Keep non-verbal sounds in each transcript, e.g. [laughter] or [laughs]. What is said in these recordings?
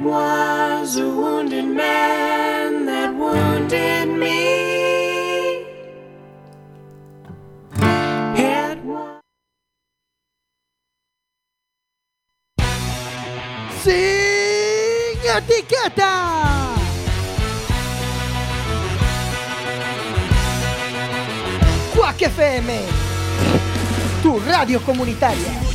was a wounded man that wounded me. It was. Sin etiqueta. Quack FM, tu radio comunitaria.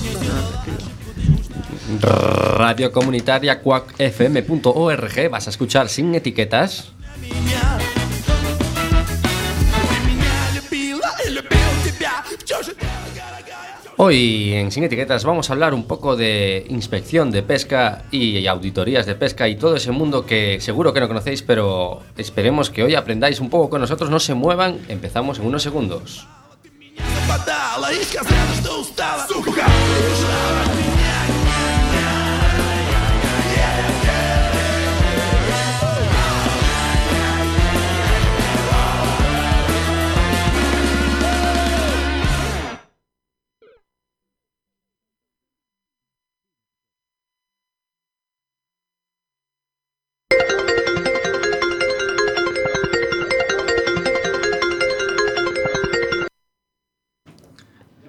Radio comunitaria cuacfm.org. Vas a escuchar sin etiquetas. Hoy en Sin Etiquetas vamos a hablar un poco de inspección de pesca y auditorías de pesca y todo ese mundo que seguro que no conocéis, pero esperemos que hoy aprendáis un poco con nosotros. No se muevan, empezamos en unos segundos.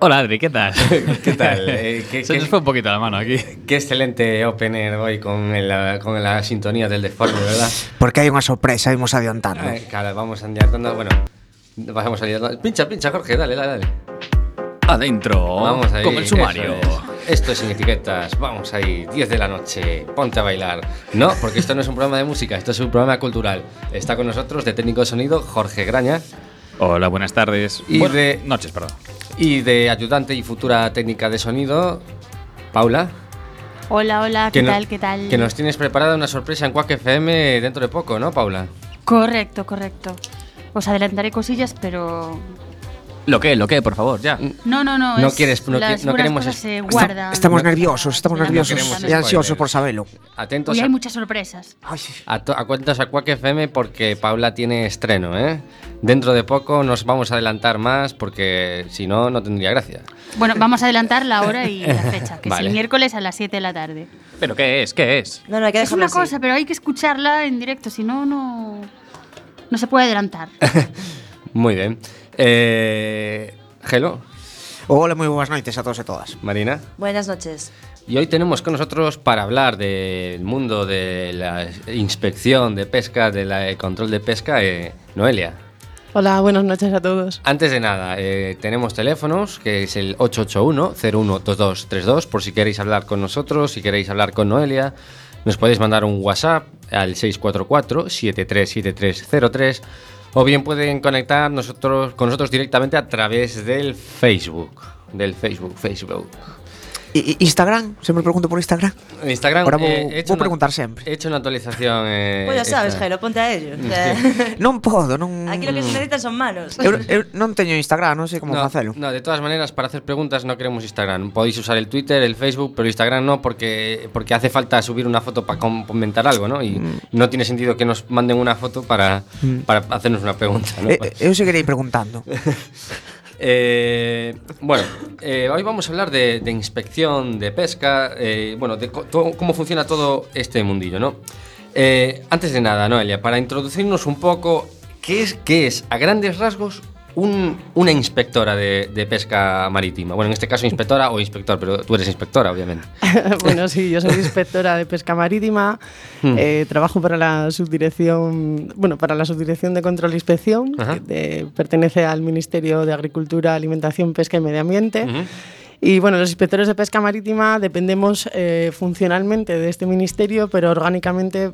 Hola Adri, ¿qué tal? [laughs] ¿Qué tal? [laughs] Eh, ¿qué- Se qué- nos fue un poquito la mano aquí. Qué excelente opener hoy con, el- con la sintonía del deforme, ¿verdad? Porque hay unha sorpresa, imos adiantando. Ay, claro, vamos adiantando. Bueno, vamos adiantando. Pincha, pincha, Jorge, dale, dale, dale. Adentro, Vamos ahí. con el sumario. es. Esto es sin etiquetas. Vamos ahí, 10 de la noche. Ponte a bailar. No, porque esto no es un programa de música, esto es un programa cultural. Está con nosotros de técnico de sonido Jorge Graña Hola, buenas tardes. Y Bueno, de- Noches, perdón. Y de ayudante y futura técnica de sonido Paula. Hola, hola, ¿qué no- tal? ¿Qué tal? Que nos tienes preparada una sorpresa en Quack FM dentro de poco, ¿no, Paula? Correcto, correcto. Os adelantaré cosillas, pero. Lo que, lo que, por favor, ya. No, no, no. No es- quieres- no las no queremos cosas es- se guardan. Estamos No- nerviosos, estamos nerviosos y ansiosos por saberlo. Atentos a, hay muchas sorpresas. Ay, a, to- a cuentas a Quack FM porque Paula tiene estreno, ¿eh? Dentro de poco nos vamos a adelantar más porque si no, no tendría gracia. Bueno, vamos a adelantar la hora y la [laughs] fecha, que es Vale. el miércoles a las 7 de la tarde. ¿Pero qué es? ¿Qué es? No, no, hay que Es una así. cosa, pero hay que escucharla en directo, si no, no. No se puede adelantar. [laughs] Muy bien. Eh, hello, Hola, moi boas noites a todos e todas. Marina. Buenas noches. Y hoy tenemos con nosotros para hablar del mundo de la inspección de pesca, del control de pesca, eh, Noelia. Hola, buenas noches a todos. Antes de nada, eh, tenemos teléfonos, que es el 881-012232, por si queréis hablar con nosotros, si queréis hablar con Noelia. Nos podéis mandar un WhatsApp al 644-737303 o bien pueden conectar nosotros, con nosotros directamente a través del Facebook. Del Facebook, Facebook. Instagram, sempre pregunto por Instagram. Instagram, Ahora vou, eh, he vou preguntar una, sempre. He hecho unha actualización eh, Pois pues ya sabes, Jairo, ponte a ello. Sí. [laughs] non podo, non Aquí lo que se necesitan son manos. Eu, eu non teño Instagram, non sei como no, facelo. No, de todas maneras, para hacer preguntas no queremos Instagram. Podéis usar el Twitter, el Facebook, pero Instagram no porque porque hace falta subir una foto para comentar algo, ¿no? Y mm. no tiene sentido que nos manden una foto para mm. para hacernos una pregunta, ¿no? Eh, eh eu seguirei preguntando. [laughs] Eh, bueno, eh, hoy vamos a hablar de, de inspección, de pesca, eh, bueno, de cómo funciona todo este mundillo, ¿no? Eh, antes de nada, Noelia, para introducirnos un poco, ¿qué es, qué es a grandes rasgos un- una inspectora de, de pesca marítima? Bueno, en este caso inspectora o inspector, pero tú eres inspectora, obviamente. [laughs] bueno, sí, yo soy inspectora de pesca marítima. Hmm. eh, trabajo para la subdirección, bueno, para la subdirección de control e inspección, Ajá. que de- pertenece al Ministerio de Agricultura, Alimentación, Pesca y Medio Ambiente. Y bueno, los inspectores de pesca marítima dependemos eh, funcionalmente de este ministerio, pero orgánicamente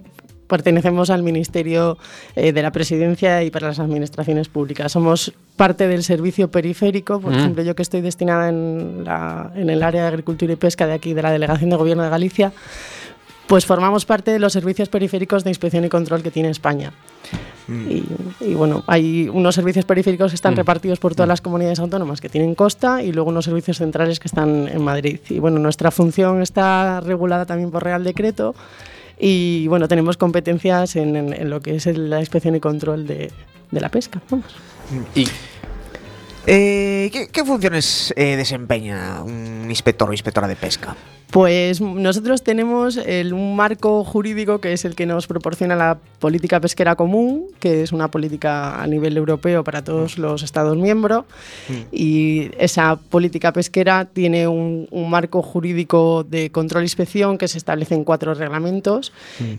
pertenecemos al Ministerio eh, de la Presidencia y para las Administraciones Públicas. Somos parte del servicio periférico, por Mm. ejemplo, yo que estoy destinada en, la- en el área de Agricultura y Pesca de aquí, de la Delegación de Gobierno de Galicia, pues formamos parte de los servicios periféricos de inspección y control que tiene España. Y, y, bueno, hay unos servicios periféricos que están repartidos por todas las comunidades autónomas que tienen costa y luego unos servicios centrales que están en Madrid. Y bueno, nuestra función está regulada también por Real Decreto y bueno, tenemos competencias en, en- lo que es la inspección y control de, de la pesca. vamos. Eh, que, que funciones eh, desempeña un inspector o inspectora de pesca? Pues nosotros tenemos el- un marco jurídico que es el que nos proporciona la política pesquera común, que es una política a nivel europeo para todos los Estados miembros. Y esa política pesquera tiene un, un marco jurídico de control e inspección que se establece en cuatro reglamentos.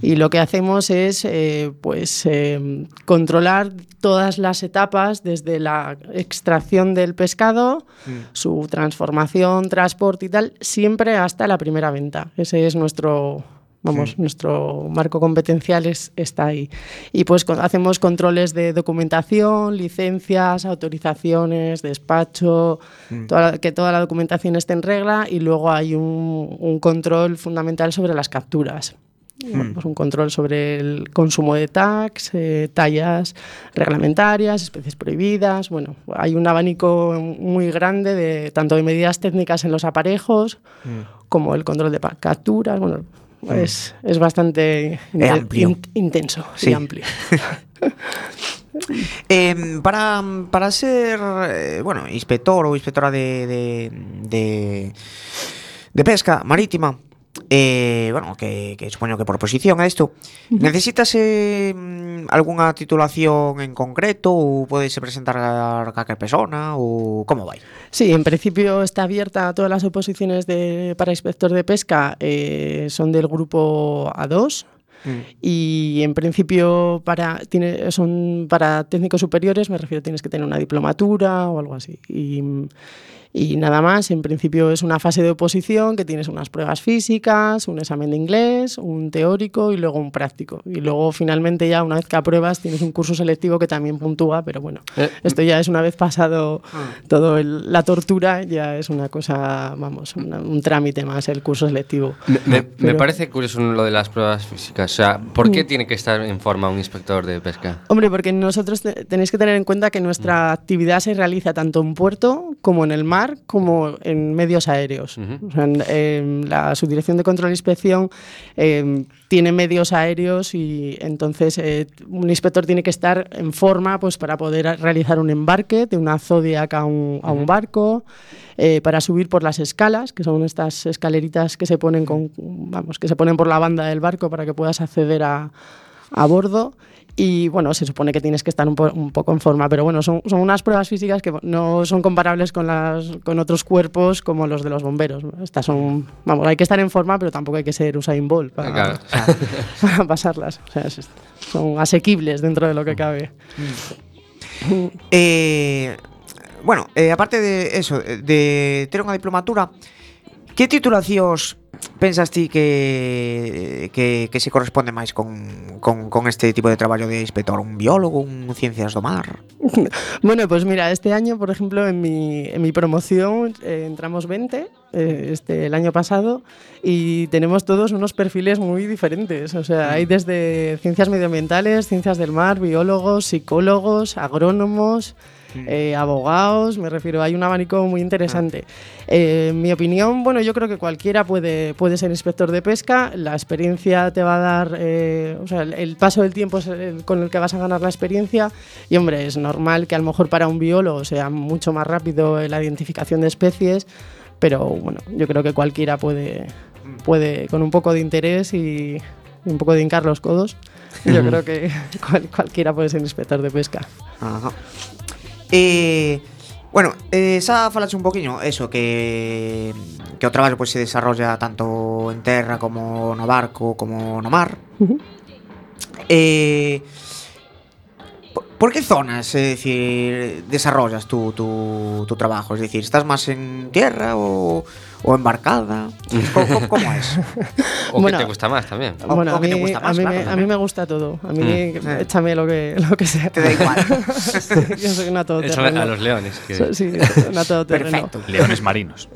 Y lo que hacemos es eh, pues, eh, controlar todas las etapas desde la extracción del pescado, su transformación, transporte y tal, siempre hasta la primera venta. Ese es nuestro vamos, nuestro marco competencial es- está ahí. Y pues con- hacemos controles de documentación, licencias, autorizaciones, despacho, toda la- que toda la documentación esté en regla y luego hay un, un control fundamental sobre las capturas. Bueno, pues un control sobre el consumo de tags, eh, tallas reglamentarias, especies prohibidas. Bueno, hay un abanico muy grande de tanto de medidas técnicas en los aparejos como el control de capturas. Bueno, es, es bastante amplio. in- intenso Sí. y amplio. [laughs] Em, para, para ser, eh, bueno, inspector o inspectora de, de, de, de pesca marítima, eh, bueno, que, que supoño que por posición a isto, necesitas eh, mm, algunha titulación en concreto ou podes presentar a calquer persona ou como vai? Sí, en principio está abierta a todas las oposiciones de, para inspector de pesca, eh, son del grupo A2. Y en principio para, tiene, son para técnicos superiores, me refiero, tienes que tener una diplomatura o algo así. Y, y nada más, en principio es una fase de oposición que tienes unas pruebas físicas, un examen de inglés, un teórico y luego un práctico. Y luego finalmente ya una vez que apruebas tienes un curso selectivo que también puntúa, pero bueno, Eh, esto ya es una vez pasado todo el- la tortura, ya es una cosa, vamos, una- un trámite más el curso selectivo. Me, me- me Pero- parece curioso lo de las pruebas físicas. O sea, ¿por qué tiene que estar en forma un inspector de pesca? Hombre, porque nosotros te- tenéis que tener en cuenta que nuestra actividad se realiza tanto en puerto como en el mar, como en medios aéreos. Ujú. O sea, en- en la Subdirección de Control e Inspección eh, tiene medios aéreos y entonces eh, un inspector tiene que estar en forma pues, para poder realizar un embarque de una Zodiac a un, a un barco, eh, para subir por las escalas, que son estas escaleritas que se ponen con, vamos, que se ponen por la banda del barco para que puedas acceder a, a bordo. Y bueno, se supone que tienes que estar un, po- un poco en forma, pero bueno, son, son unas pruebas físicas que no son comparables con, las, con otros cuerpos como los de los bomberos. Estas son, vamos, hay que estar en forma, pero tampoco hay que ser Usain Bolt para, Claro. [laughs] para pasarlas. O sea, es- son asequibles dentro de lo que cabe. Eh, bueno, eh, aparte de eso, de ter unha diplomatura, que titulacións pensas ti que, que, que se corresponde máis con, con, con este tipo de traballo de inspector? Un biólogo, un ciencias do mar? [laughs] Bueno, pues mira, este año, por ejemplo, en mi, en mi promoción eh, entramos 20 eh, este, el año pasado y tenemos todos unos perfiles muy diferentes. O sea, hay desde ciencias medioambientales, ciencias del mar, biólogos, psicólogos, agrónomos. Eh, abogados, me refiero, hay un abanico muy interesante. Eh, en mi opinión, bueno, yo creo que cualquiera puede, puede ser inspector de pesca, la experiencia te va a dar, eh, o sea, el, el paso del tiempo es el con el que vas a ganar la experiencia y hombre, es normal que a lo mejor para un biólogo sea mucho más rápido la identificación de especies, pero bueno, yo creo que cualquiera puede, puede con un poco de interés y, y un poco de hincar los codos, yo creo que [laughs] cual- cualquiera puede ser inspector de pesca. Ajá. Eh, bueno, eh, xa falaxe un poquinho eso que que o traballo pois pues, se desarrolla tanto en terra como no barco, como no mar. Eh Por que zonas, é dicir, desarrollas tú tu, tu trabajo? Es decir, estás máis en tierra ou o embarcada? [laughs] ¿Cómo, cómo- es? ¿O Bueno, qué te gusta más también? O- Bueno, o a que mí, te gusta más, a, mí claro, me, a mí también. me gusta todo. A mí Mm. échame lo que, [laughs] lo que sea. Te da igual. [laughs] Yo soy una Eso todoterreno. a los leones. que- Sí, una todoterreno. Perfecto. Leones marinos.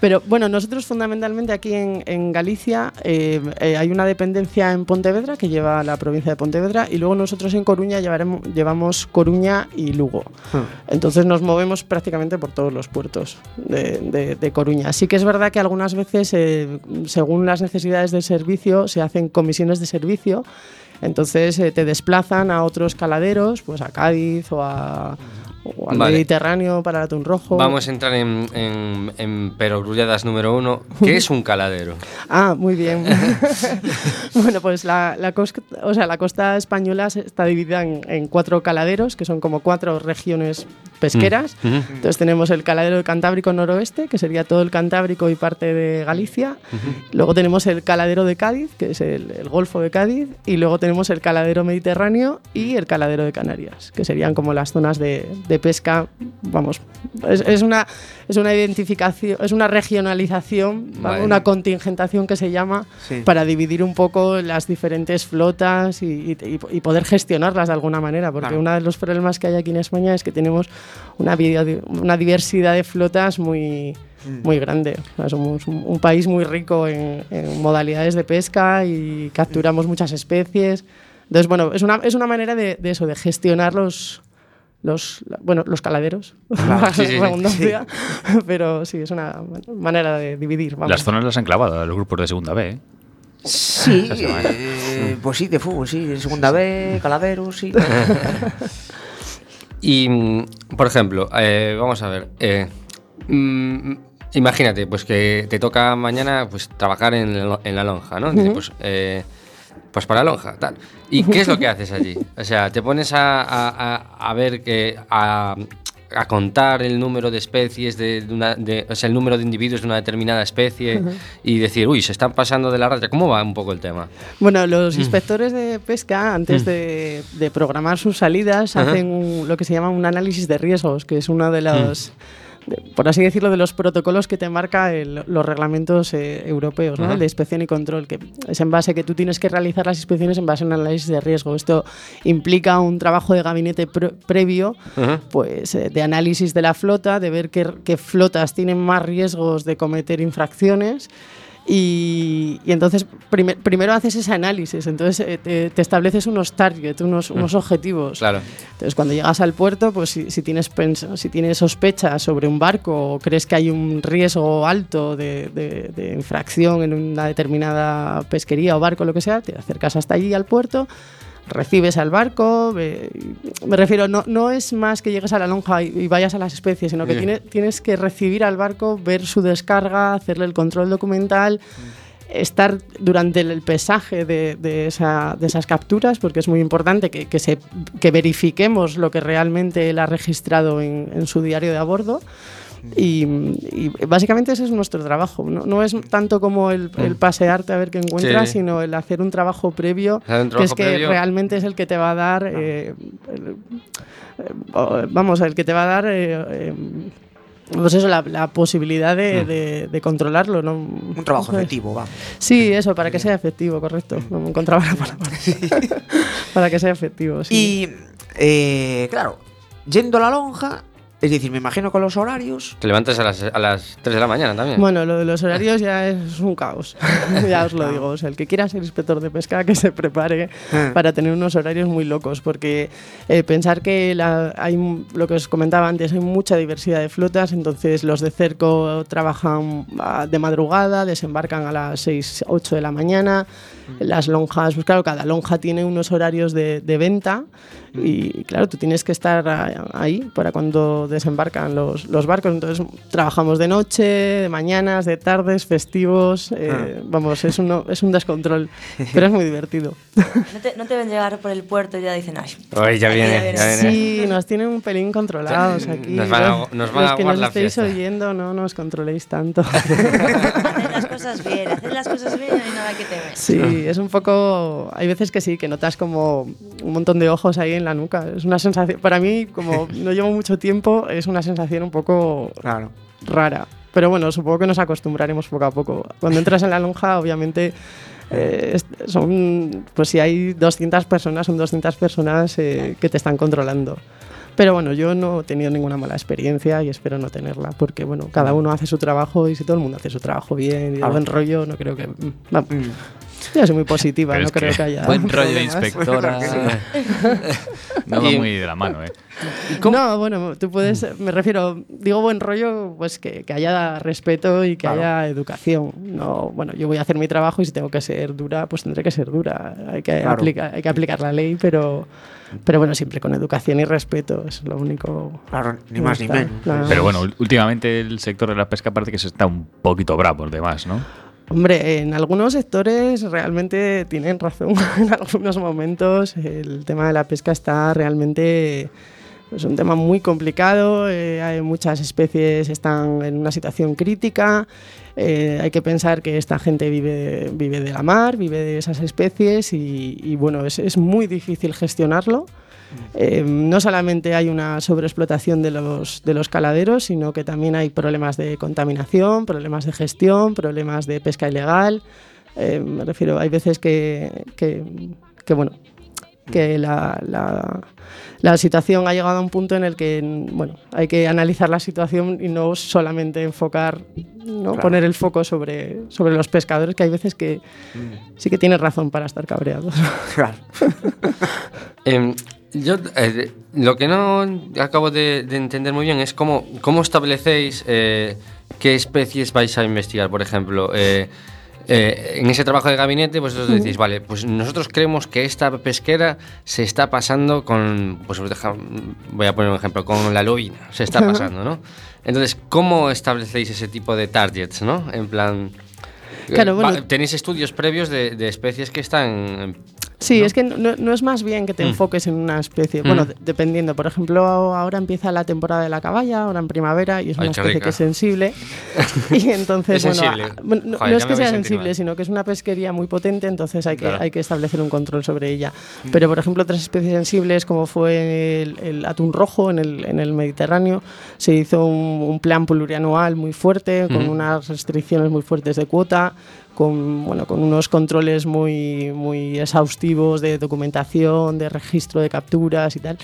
Pero bueno, nosotros fundamentalmente aquí en, en Galicia eh, eh, hay una dependencia en Pontevedra que lleva la provincia de Pontevedra y luego nosotros en Coruña llevaremos, llevamos Coruña y Lugo. Entonces nos movemos prácticamente por todos los puertos de, de- de Coruña. Sí que es verdad que algunas veces, eh, según las necesidades del servicio, se hacen comisiones de servicio. Entonces eh, te desplazan a otros caladeros, pues a Cádiz o a, o al Vale. Mediterráneo para el atún rojo. Vamos a entrar en, en, en perogrulladas número uno. ¿Qué es un caladero? [laughs] Ah, muy bien. [laughs] bueno, pues la, la costa, o sea, la costa española está dividida en, en cuatro caladeros, que son como cuatro regiones pesqueras. Mm, ujú. Entonces tenemos el caladero del Cantábrico noroeste, que sería todo el Cantábrico y parte de Galicia. Luego tenemos el caladero de Cádiz, que es el, el Golfo de Cádiz. Y luego tenemos el caladero mediterráneo y el caladero de Canarias, que serían como las zonas de, de pesca. Vamos, es, es una, es una identificación, es una regionalización, ¿vale? Una contingentación que se llama Sí. para dividir un poco las diferentes flotas y, y- y poder gestionarlas de alguna manera, porque Claro. uno de los problemas que hay aquí en España es que tenemos una, una diversidad de flotas muy, muy grande. Somos un, un país muy rico en, en modalidades de pesca y capturamos muchas especies. Entonces, bueno, es una, es una manera de, de eso, de gestionar los... Los, bueno, los caladeros, Claro, [laughs] sí, sí, [laughs] pero sí, es una manera de dividir. vamos. Las zonas las han clavado los grupos de segunda B. ¿eh? Sí, eh, pues sí, de fútbol, sí, segunda B, caladeros, sí. [laughs] Y, por ejemplo, eh, vamos a ver. eh, mm, imagínate, pues que te toca mañana pues trabajar en, la- en la lonja, ¿no? Dice, pues, eh, pues para la lonja, tal. ¿Y qué es lo que haces allí? O sea, te pones a, a- ver que. A, a contar el número de especies, de, de una, de- o sea, el número de individuos de una determinada especie y decir, uy, se están pasando de la raya. ¿Cómo va un poco el tema? Bueno, los inspectores de pesca, antes de, de programar sus salidas, hacen un- lo que se llama un análisis de riesgos, que es uno de los, de- por así decirlo, de los protocolos que te marca el- los reglamentos eh, europeos, ¿no? Ajá. El de inspección y control, que es en base que tú tienes que realizar las inspecciones en base a un análisis de riesgo. Esto implica un trabajo de gabinete pre- previo, Ajá. pues eh, de análisis de la flota, de ver qué, qué flotas tienen más riesgos de cometer infracciones. Y, y entonces prime- primero haces ese análisis, entonces eh, te, te estableces unos targets, unos, unos objetivos. Claro. Entonces cuando llegas al puerto, pues si, si tienes, si tienes sospechas sobre un barco o crees que hay un riesgo alto de, de- de infracción en una determinada pesquería o barco, lo que sea, te acercas hasta allí al puerto, recibes al barco, me refiero, no, no es más que llegues a la lonja y, y vayas a las especies, sino que tiene- tienes que recibir al barco, ver su descarga, hacerle el control documental, estar durante el pesaje de, de esa- de esas capturas, porque es muy importante que, que se, que verifiquemos lo que realmente él ha registrado en, en su diario de a bordo. Y, y básicamente ese es nuestro trabajo. No, no es tanto como el, el pasearte a ver qué encuentras, Sí. sino el hacer un trabajo previo, un que es que previo. realmente es el que te va a dar, eh, el- eh, o- vamos, el que te va a dar, eh, eh, pues eso, la, la posibilidad de, de- de controlarlo. ¿no? Un trabajo efectivo, va. Sí, eso, para que sea efectivo, correcto. No me encontraba la palabra. [laughs] [laughs] para que sea efectivo, sí. Y, eh, claro, yendo a la lonja, es decir, me imagino con los horarios. Te levantas a las, a las 3 de la mañana también. Bueno, lo de los horarios ya es un caos, [laughs] ya os lo digo. O sea, el que quiera ser inspector de pesca, que se prepare Ah. para tener unos horarios muy locos, porque eh, pensar que la- hay, lo que os comentaba antes, hay mucha diversidad de flotas, entonces los de cerco trabajan ah, de madrugada, desembarcan a las 6, 8 de la mañana, las lonjas, pues claro, cada lonja tiene unos horarios de, de venta y claro, tú tienes que estar a- ahí para cuando desembarcan los, los barcos, entonces trabajamos de noche, de mañanas, de tardes, festivos, eh, vamos, es, uno, es un descontrol, [laughs] pero es muy divertido. No te, no te ven llegar por el puerto y ya dicen, ay, ya aquí viene, ya viene. Sí, nos tienen un pelín controlados aquí. Nos van a- nos van los a que aguar nos la estéis fiesta. oyendo, no nos controléis tanto. [laughs] haced las cosas bien, haced las cosas bien y nada que temer. Sí, es un poco. Hay veces que sí, que notas como un montón de ojos ahí en la nuca. Es una sensación. Para mí, como [laughs] no llevo mucho tiempo, es una sensación un poco Claro. rara. Pero bueno, supongo que nos acostumbraremos poco a poco. Cuando entras en la lonja, obviamente. eh, son, pues si hay 200 personas, son 200 personas eh, que te están controlando. Pero bueno, yo no he tenido ninguna mala experiencia y espero no tenerla, porque bueno, cada uno hace su trabajo y si todo el mundo hace su trabajo bien y de buen rollo, no creo que... mm. Mm. Yo soy muy positiva, Pero no es que creo que haya. Buen rollo inspectora. no va muy de la mano, ¿eh? No, bueno, tú puedes, me refiero, digo buen rollo, pues que, que haya respeto y que haya educación. No, bueno, yo voy a hacer mi trabajo y si tengo que ser dura, pues tendré que ser dura. Hay que, Claro. aplicar, hay que aplicar la ley, pero, pero bueno, siempre con educación y respeto, es lo único. Claro, ni más ni está. menos. Nada Pero bueno, últimamente el sector de la pesca parece que se está un poquito bravo, de más, ¿no? Hombre, en algunos sectores realmente tienen razón. [laughs] en algunos momentos el tema de la pesca está realmente es un tema muy complicado. eh, hay muchas especies están en una situación crítica. eh, hay que pensar que esta gente vive, vive de la mar, vive de esas especies y, y, bueno, es, es muy difícil gestionarlo. Eh, no solamente hay una sobreexplotación de los, de los caladeros, sino que también hay problemas de contaminación, problemas de gestión, problemas de pesca ilegal. Eh, me refiero, hay veces que, que, que, bueno, que la, la- la situación ha llegado a un punto en el que bueno, hay que analizar la situación y no solamente enfocar, ¿no? poner el foco sobre, sobre los pescadores, que hay veces que sí que tienes razón para estar cabreados. Claro. [laughs] Em, yo eh, lo que no acabo de, de entender muy bien es cómo, cómo establecéis eh, qué especies vais a investigar, por ejemplo. eh, eh, en ese trabajo de gabinete, pues os decís, vale, pues nosotros creemos que esta pesquera se está pasando con, pues deja- voy a poner un ejemplo, con la lobina, se está pasando, ¿no? Entonces, ¿cómo establecéis ese tipo de targets, no? En plan... Claro, bueno- tenéis estudios previos de, de especies que están... Sí, ¿no? es que no, no es más bien que te Mm. enfoques en una especie. Bueno, Mm. de- dependiendo. Por ejemplo, ahora empieza la temporada de la caballa, ahora en primavera, y es Ay, una especie rica. que es sensible. [laughs] y entonces, Es bueno, sensible. a- bueno, no, Joder, no ya es que sea sensible, sino que es una pesquería muy potente, entonces hay que, Claro. hay que establecer un control sobre ella. Pero, por ejemplo, otras especies sensibles, como fue el, el atún rojo en el, en el Mediterráneo, se hizo un, un plan plurianual muy fuerte, con unas restricciones muy fuertes de cuota con, bueno, con unos controles muy, muy exhaustivos de documentación, de registro de capturas y tal.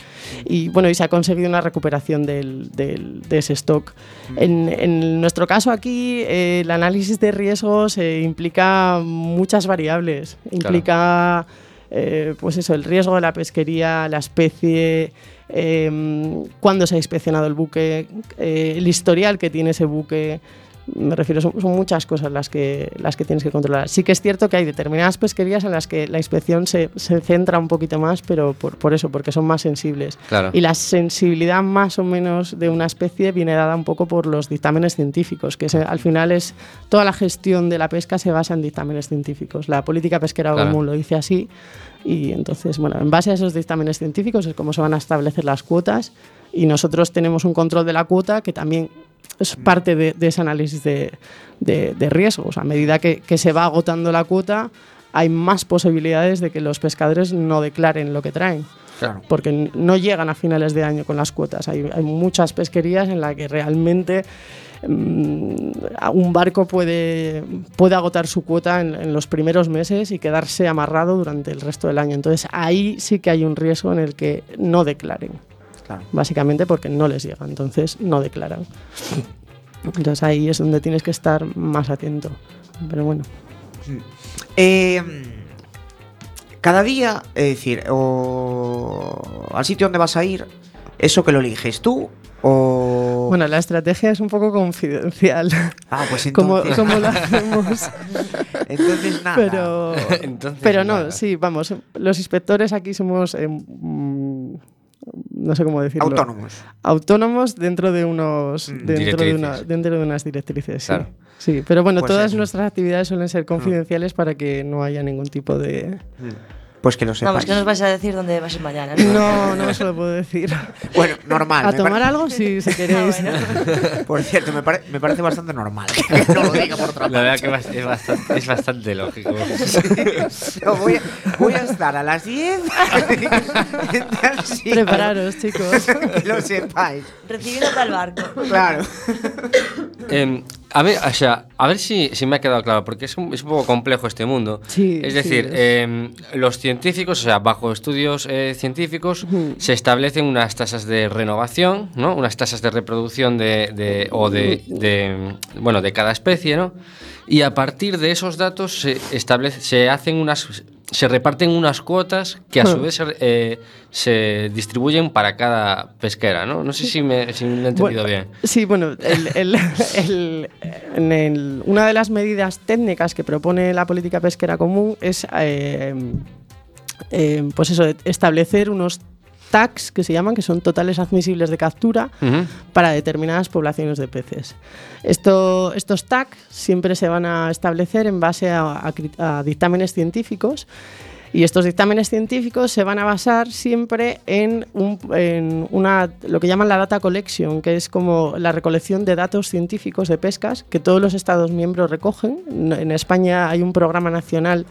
Y bueno, y se ha conseguido una recuperación del, del- de ese stock. En, en nuestro caso aquí, eh, el análisis de riesgos eh, implica muchas variables. Implica, eh, pues eso, el riesgo de la pesquería, la especie, eh, cuándo se ha inspeccionado el buque, eh, el historial que tiene ese buque. Me refiero, son, son muchas cosas las que, las que tienes que controlar. Sí que es cierto que hay determinadas pesquerías en las que la inspección se, se centra un poquito más, pero por, por eso, porque son más sensibles. Claro. Y la sensibilidad más o menos de una especie viene dada un poco por los dictámenes científicos, que al final es toda la gestión de la pesca se basa en dictámenes científicos. La política pesquera Claro. común lo dice así. Y entonces, bueno, en base a esos dictámenes científicos es como se van a establecer las cuotas y nosotros tenemos un control de la cuota que también es parte de, de ese análisis de, de- de riesgos. A medida que, que se va agotando la cuota, hay más posibilidades de que los pescadores no declaren lo que traen. Claro. Porque no llegan a finales de año con las cuotas. Hay, hay muchas pesquerías en las que realmente mm, un barco puede, puede agotar su cuota en, en los primeros meses y quedarse amarrado durante el resto del año. Entonces ahí sí que hay un riesgo en el que no declaren. Claro. Básicamente porque no les llega, entonces no declaran. [laughs] Entonces ahí es donde tienes que estar más atento. Pero bueno. Eh, cada día, es decir, o al sitio donde vas a ir, eso que lo eliges tú o... Bueno, la estrategia es un poco confidencial. ah, pues [laughs] entonces... como lo [laughs] hacemos. entonces nada. Pero, Entonces, pero no, nada. sí, vamos, los inspectores aquí somos, eh, mm, no sé cómo decirlo. Autónomos. Autónomos dentro de unos, Mm. dentro de, una- dentro de unas directrices. Sí. Claro. Sí, pero bueno, Pues todas nuestras actividades suelen ser confidenciales para que no haya ningún tipo de... Pues que lo sepáis. Vamos, que nos vais a decir dónde vas a ir mañana. ¿no? No, no se lo puedo decir. Bueno, normal. A tomar algo, sí, si [laughs] queréis. Ah, bueno. Por cierto, me, pare- me parece bastante normal. que [laughs] no lo diga por otra La verdad parte. que es bastante, es bastante lógico. No, voy, a, voy a estar a las 10 en tal sitio. Prepararos, chicos. [laughs] Que lo sepáis. Recibiéndote al barco. Claro. Em, A ver, o sea, a ver si, si me ha quedado claro, porque es un, es un poco complejo este mundo. Sí, es sí, decir, es. eh, los científicos, o sea, bajo estudios eh, científicos, se establecen unas tasas de renovación, ¿no? Unas tasas de reproducción de, de- o de, de, bueno, de cada especie, ¿no? Y a partir de esos datos se establece, se hacen unas, se reparten unas cuotas que a su Hmm. vez se, eh, se distribuyen para cada pesquera, ¿no? No sé si me, si me he entendido Bueno, bien. Sí, bueno, el- el- [laughs] el- en el- una de las medidas técnicas que propone la política pesquera común es, eh, eh, pues eso, establecer unos tags que se llaman, que son totales admisibles de captura Ujú. para determinadas poblaciones de peces. Esto, estos tags siempre se van a establecer en base a, a a dictámenes científicos y estos dictámenes científicos se van a basar siempre en, un- en una, lo que llaman la data collection, que es como la recolección de datos científicos de pescas que todos los Estados miembros recogen. En en España hay un programa nacional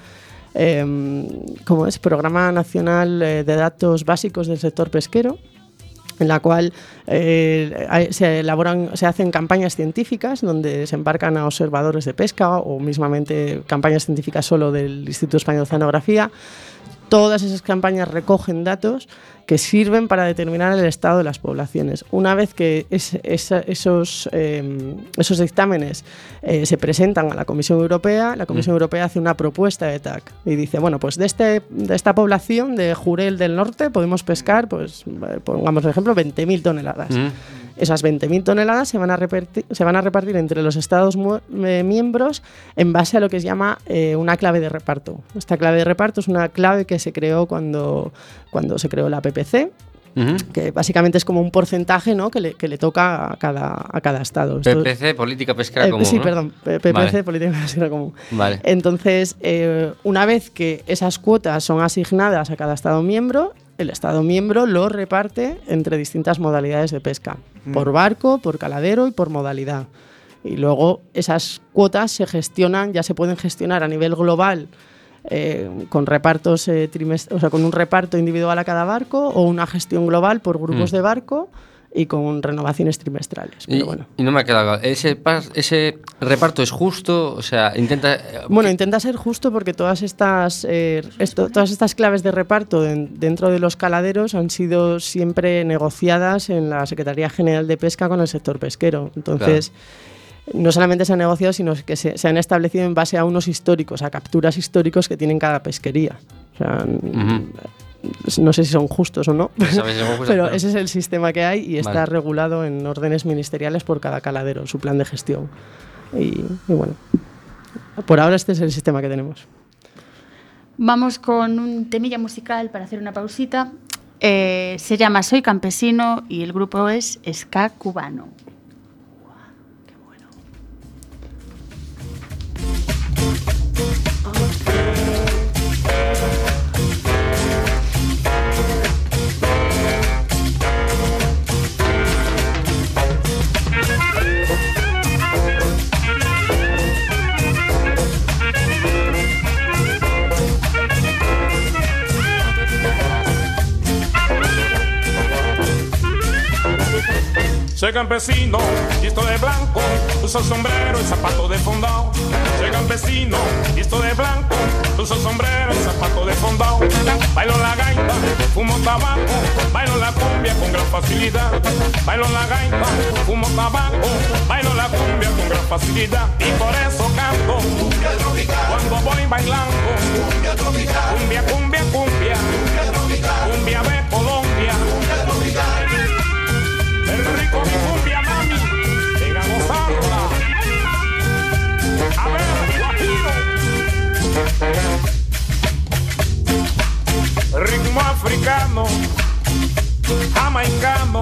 eh, ¿cómo es? Programa Nacional eh, de Datos Básicos del Sector Pesquero, en la cual eh, se elaboran, se hacen campañas científicas donde se embarcan a observadores de pesca o mismamente campañas científicas solo del Instituto Español de Oceanografía. Todas esas campañas recogen datos que sirven para determinar el estado de las poblaciones. Una vez que es- esos, eh, esos dictámenes eh, se presentan a la Comisión Europea, la Comisión Europea hace una propuesta de TAC y dice, bueno, pues de, este, de esta población de Jurel del Norte podemos pescar, pues eh, pongamos por ejemplo, 20.000 toneladas. Ujú. Esas 20.000 toneladas se van, a repartir, se van a repartir entre los Estados eh, miembros en base a lo que se llama eh, una clave de reparto. Esta clave de reparto es una clave que se creó cuando, cuando se creó la PPC, que básicamente es como un porcentaje ¿no? que, le, que le toca a cada, a cada Estado. Esto- PPC, Política Pesquera eh, Común. sí, ¿no? perdón, PPC, Vale. Política Pesquera Común. Vale. Entonces, eh, una vez que esas cuotas son asignadas a cada Estado miembro, el Estado miembro lo reparte entre distintas modalidades de pesca, por barco, por caladero y por modalidad. Y luego esas cuotas se gestionan, ya se pueden gestionar a nivel global eh, con repartos eh, o sea, con un reparto individual a cada barco o una gestión global por grupos Mm. de barco y con renovaciones trimestrales. Y, bueno. y no me ha quedado. ¿Ese, ¿Ese reparto es justo? O sea, intenta... eh, Bueno, intenta ser justo porque todas estas, eh, esto- todas estas claves de reparto den- dentro de los caladeros han sido siempre negociadas en la Secretaría General de Pesca con el sector pesquero. Entonces, no solamente se han negociado, sino que se, se han establecido en base a unos históricos, a capturas históricos que tienen cada pesquería. O sea. No sé si son justos o no, [laughs] pero pero- ese es el sistema que hay y está Vale. regulado en órdenes ministeriales por cada caladero, su plan de gestión. Y, y bueno, por ahora este es el sistema que tenemos. Vamos con un temilla musical para hacer una pausita. Eh, se llama Soy Campesino y el grupo es Ska Cubano. Soy campesino, visto de blanco, uso sombrero y zapato de fondao. Soy campesino, visto de blanco, uso sombrero y zapato de fondao. Bailo la gaita, fumo tabaco, bailo la cumbia con gran facilidad. Bailo la gaita, fumo tabaco, bailo la cumbia con gran facilidad. Y por eso canto cuando voy bailando. Cumbia tropical, cumbia, cumbia, Ritmo africano, jamaicano,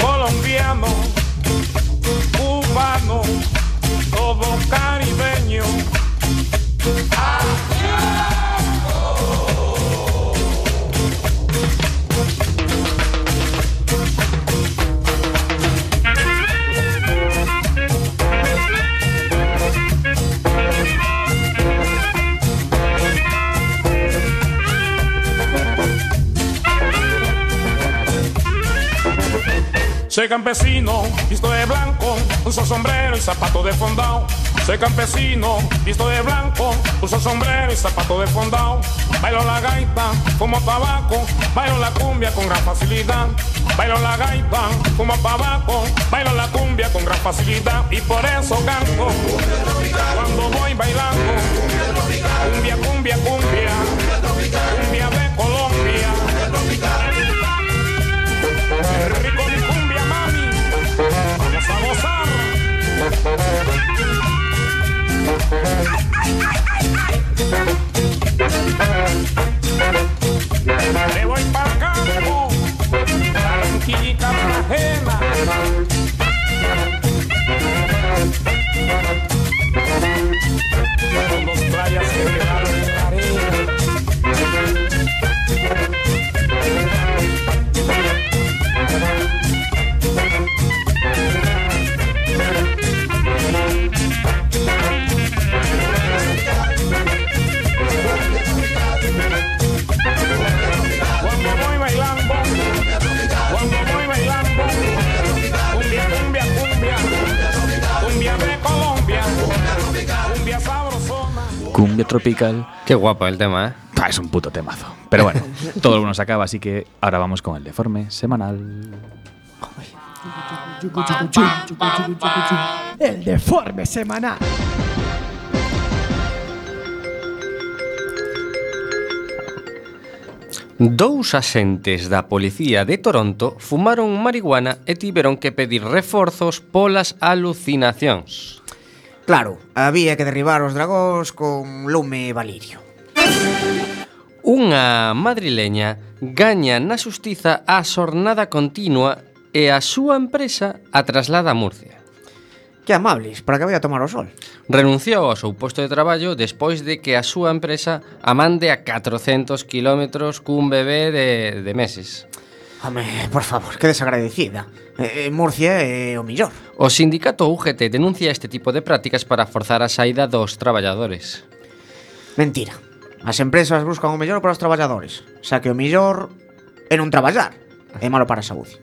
colombiano, cubano, todo caribeño. Ah, Soy campesino, visto de blanco, uso sombrero y zapato de fondao. Soy campesino, visto de blanco, uso sombrero y zapato de fondao. Bailo la gaita, fumo tabaco, bailo la cumbia con gran facilidad. Bailo la gaita, fumo tabaco, bailo la cumbia con gran facilidad y por eso canto. Cuando voy bailando, cumbia, cumbia, cumbia Me voy para campo, Barranquilla y Cartagena. musical. Qué guapo el tema, ¿eh? Ah, es un puto temazo. Pero bueno, [laughs] todo lo bueno se acaba, así que ahora vamos con el deforme semanal. El deforme semanal. Dous axentes da Policía de Toronto fumaron marihuana e tiveron que pedir reforzos polas alucinacións. Claro, había que derribar os dragóns con lume e valirio. Unha madrileña gaña na xustiza a xornada continua e a súa empresa a traslada a Murcia. Que amables, para que vai a tomar o sol. Renunciou ao seu posto de traballo despois de que a súa empresa a mande a 400 km cun bebé de, de meses. Home, por favor, que desagradecida. Eh, eh Murcia é eh, o millor. O sindicato UGT denuncia este tipo de prácticas para forzar a saída dos traballadores. Mentira. As empresas buscan o mellor para os traballadores, xa que o mellor é non traballar. É malo para a saúde.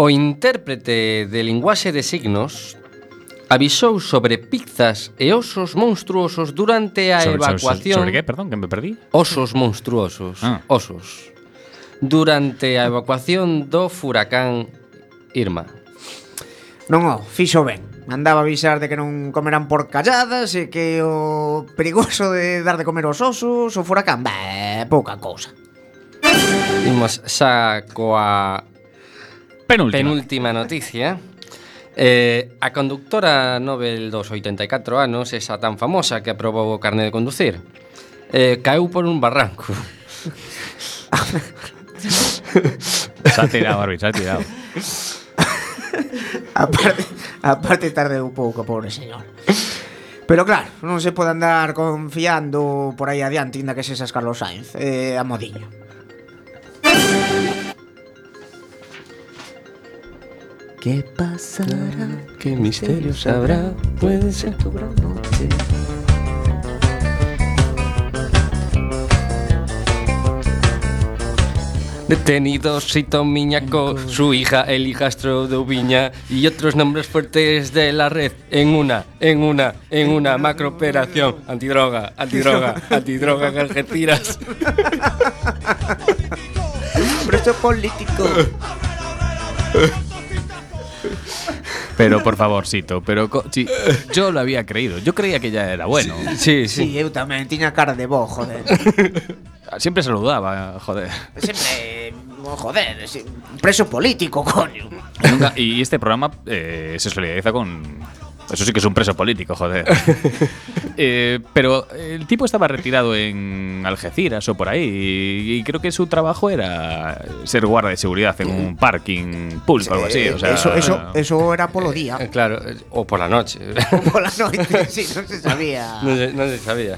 O intérprete de linguaxe de signos avisou sobre pizzas e osos monstruosos durante a sobre, evacuación. Sobre, sobre, sobre que, perdón, que me perdí? Osos monstruosos. Ah. Osos durante a evacuación do furacán Irma. Non o, fixo ben. Mandaba avisar de que non comerán por calladas e que o perigoso de dar de comer os osos, o furacán, bah, pouca cousa. Imos xa coa penúltima, penúltima noticia. Eh, a conductora Nobel dos 84 anos, esa tan famosa que aprobou o carné de conducir, eh, caeu por un barranco. [laughs] [laughs] Se ha tirado, Barbie, se ha tirado. [laughs] Aparte, aparte tarde un pouco, pobre señor. Pero claro, non se pode andar confiando por aí adiante, inda que sesas Carlos Sainz, eh, a modiño. ¿Qué pasará? ¿Qué misterios habrá? Puede ser tu gran noche. Detenidos Sito Miñaco, su hija el hijastro de Ubiña y otros nombres fuertes de la red en una, en una, en una macrooperación antidroga, antidroga, [laughs] antidroga en Algeciras. Preso político. Pero por favorcito, pero co- sí, yo lo había creído. Yo creía que ya era bueno. Sí, Sí, eu tamén tiña cara de bo, joder. [laughs] Siempre saludaba, joder. Sempre, oh, joder, sí, preso político, coño. Y, nunca- y este programa eh, se solidariza con. Eso sí que es un preso político, joder. [laughs] Eh, pero el tipo estaba retirado en Algeciras o por ahí. Y, y creo que su trabajo era ser guarda de seguridad en un parking público o algo así. O sea, Eh, eso, eso, eso era polo día. Eh, Claro, eh, o por la noche. Pola noite, sí, non se sabía. [laughs] no, se, no se sabía.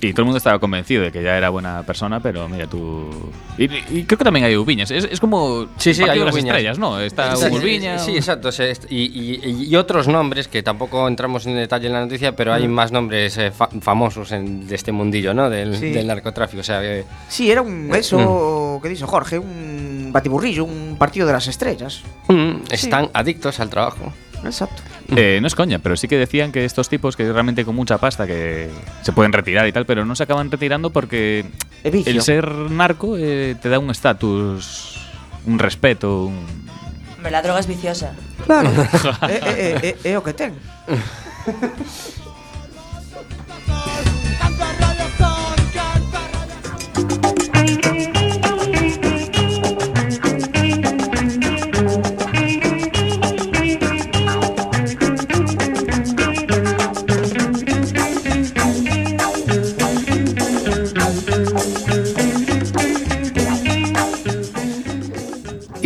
Y todo el mundo estaba convencido de que ya era buena persona, pero mira tú. Y, y creo que también hay Ubiñas. Es, es como. Sí, sí, Partido hay de las Ubiñas. estrellas, ¿no? Está Sí, Hugo Ubiña. Sí, exacto. y, y- y otros nombres que tampoco entramos en detalle en la noticia, pero hay más nombres eh, fa- famosos en- de este mundillo, ¿no? Del, Sí. del narcotráfico. O sea, que- Sí, era un eso que dixo Jorge, un batiburrillo, un partido de las estrellas. Mm, están adictos al trabajo. Exacto. Eh, no es coña, pero sí que decían que estos tipos que realmente con mucha pasta que se pueden retirar y tal, pero no se acaban retirando porque el ser narco eh, te da un estatus, un respeto, un... Pero la droga es viciosa. Claro, é, é, é, é o que ten. [laughs]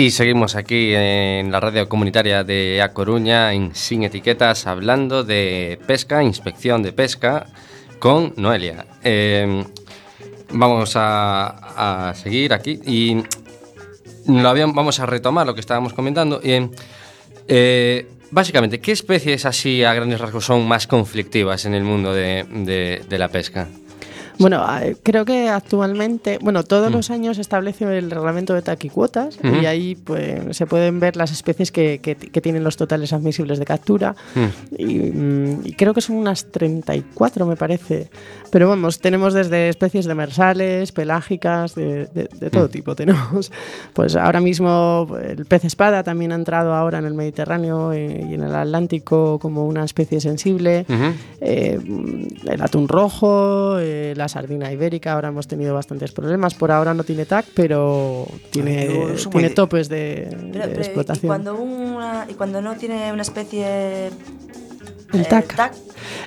Y seguimos aquí en la radio comunitaria de A Coruña, en Sin Etiquetas, hablando de pesca, inspección de pesca, con Noelia. Eh, vamos a, seguir aquí y vamos a retomar lo que estábamos comentando. Y, eh, básicamente, ¿qué especies así a grandes rasgos son más conflictivas en el mundo de la pesca? Bueno, eh, creo que actualmente, bueno, todos los años se establece el reglamento de taquicuotas Ujú. y ahí pues, se pueden ver las especies que, que- que tienen los totales admisibles de captura y, mm, y creo que son unas 34 me parece. Pero vamos, tenemos desde especies demersales, pelágicas, de, de- de todo tipo tenemos. [laughs] Pues ahora mismo el pez espada también ha entrado ahora en el Mediterráneo eh, y en el Atlántico como una especie sensible. Ujú. Eh, el atún rojo, eh, la sardina ibérica, ahora hemos tenido bastantes problemas. Por ahora no tiene TAC, pero tiene, Ay, tiene muy- topes de, Pero- de pero, ¿y, explotación. cuando una, y cuando no tiene una especie. El eh, TAC.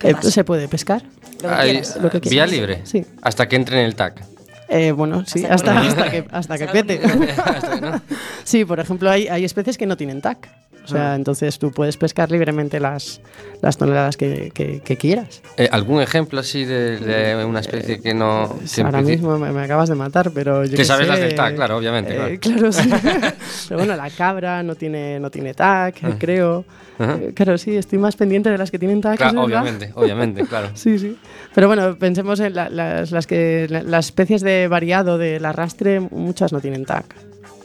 ¿qué Eh, pasa? se puede pescar. Lo que Hay- quieras. lo que vía libre, Sí. hasta que entre en el TAC. Eh, bueno, sí, Hasta hasta, que- hasta que, hasta que Hasta pete. [laughs] sí, por ejemplo, hay, hay especies que no tienen TAC. O sea, entonces tú puedes pescar libremente las, las toneladas que, que- que quieras. Eh, ¿Algún ejemplo así de, de una especie que no... Que en ahora mismo me, me acabas de matar, pero yo Que sabes sé, las del TAC, claro, obviamente, eh, claro. claro, sí. [laughs] pero bueno, la cabra no tiene, no tiene TAC, Ah. creo. Ajá. Eh, claro, sí, estoy más pendiente de las que tienen TAC. Claro, verdad. obviamente, obviamente, claro. [laughs] Sí, sí. Pero bueno, pensemos en la- las, las que la- las especies de variado del arrastre, muchas no tienen TAC.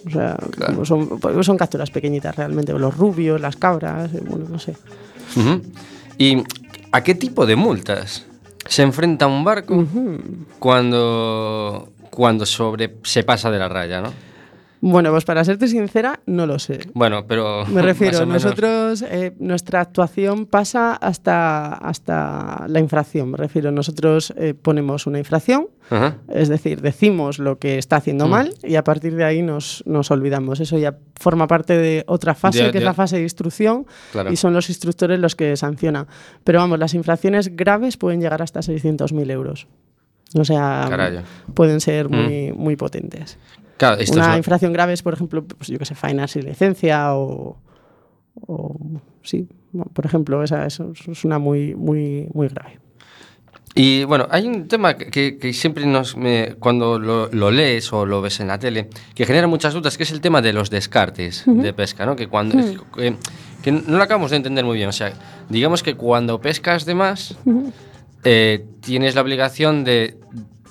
O sea, Claro. como son, pues son capturas pequeñitas realmente. Los rubios, las cabras, eh, bueno, no sé. ¿Y a qué tipo de multas se enfrenta un barco cuando, cuando sobre, se pasa de la raya, no? Bueno, pues para serte sincera, no lo sé. Bueno, pero... Me refiero, nosotros, eh, nuestra actuación pasa hasta, hasta la infracción. Me refiero, nosotros eh, ponemos una infracción, Ajá. es decir, decimos lo que está haciendo Mm. mal y a partir de ahí nos, nos olvidamos. Eso ya forma parte de otra fase, que es la fase de instrucción, Claro. y son los instructores los que sancionan. Pero vamos, las infracciones graves pueden llegar hasta 600.000 euros. O sea, Carayo. pueden ser muy, muy potentes. Claro, esto Una es infracción grave es, por ejemplo, pues yo que sé, faenar sin licencia o, o sí, por ejemplo, esa, eso es una muy, muy, muy grave. Y bueno, hay un tema que- que, siempre nos, me- cuando lo, lo lees o lo ves en la tele, que genera muchas dudas, que es el tema de los descartes de pesca, ¿no? Que cuando que, que no lo acabamos de entender muy bien. O sea, digamos que cuando pescas de más, eh, tienes la obligación de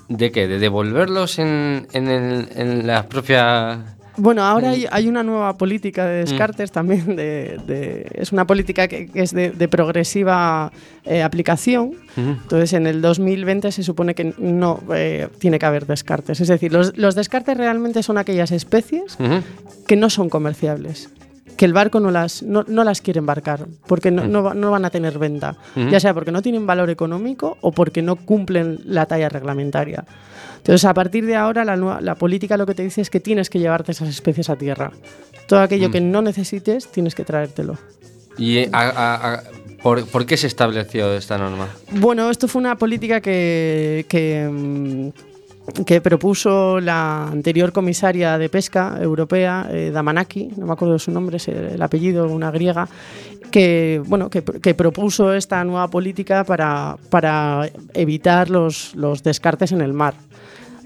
¿de qué? De devolverlos en, en, el- en la propia Bueno, ahora hay, hay una nueva política de descartes también. De, de- es una política que, que es de, de progresiva eh, aplicación. Entonces, en el 2020 se supone que no eh, tiene que haber descartes. Es decir, los, los descartes realmente son aquellas especies que no son comerciables. Que el barco no las, no, no las quiere embarcar, porque no, no, va- no van a tener venta. Ujú. Ya sea porque no tienen valor económico o porque no cumplen la talla reglamentaria. Entonces, a partir de ahora, la, la política lo que te dice es que tienes que llevarte esas especies a tierra. Todo aquello que no necesites, tienes que traértelo. ¿Y eh, a- a- a- por, por qué se estableció esta norma? Bueno, esto fue una política que, que, mm, que propuso la anterior comisaria de pesca europea, eh, Damanaki, no me acuerdo su nombre, es el, el apellido, una griega, que, bueno, que, que propuso esta nueva política para, para evitar los, los descartes en el mar.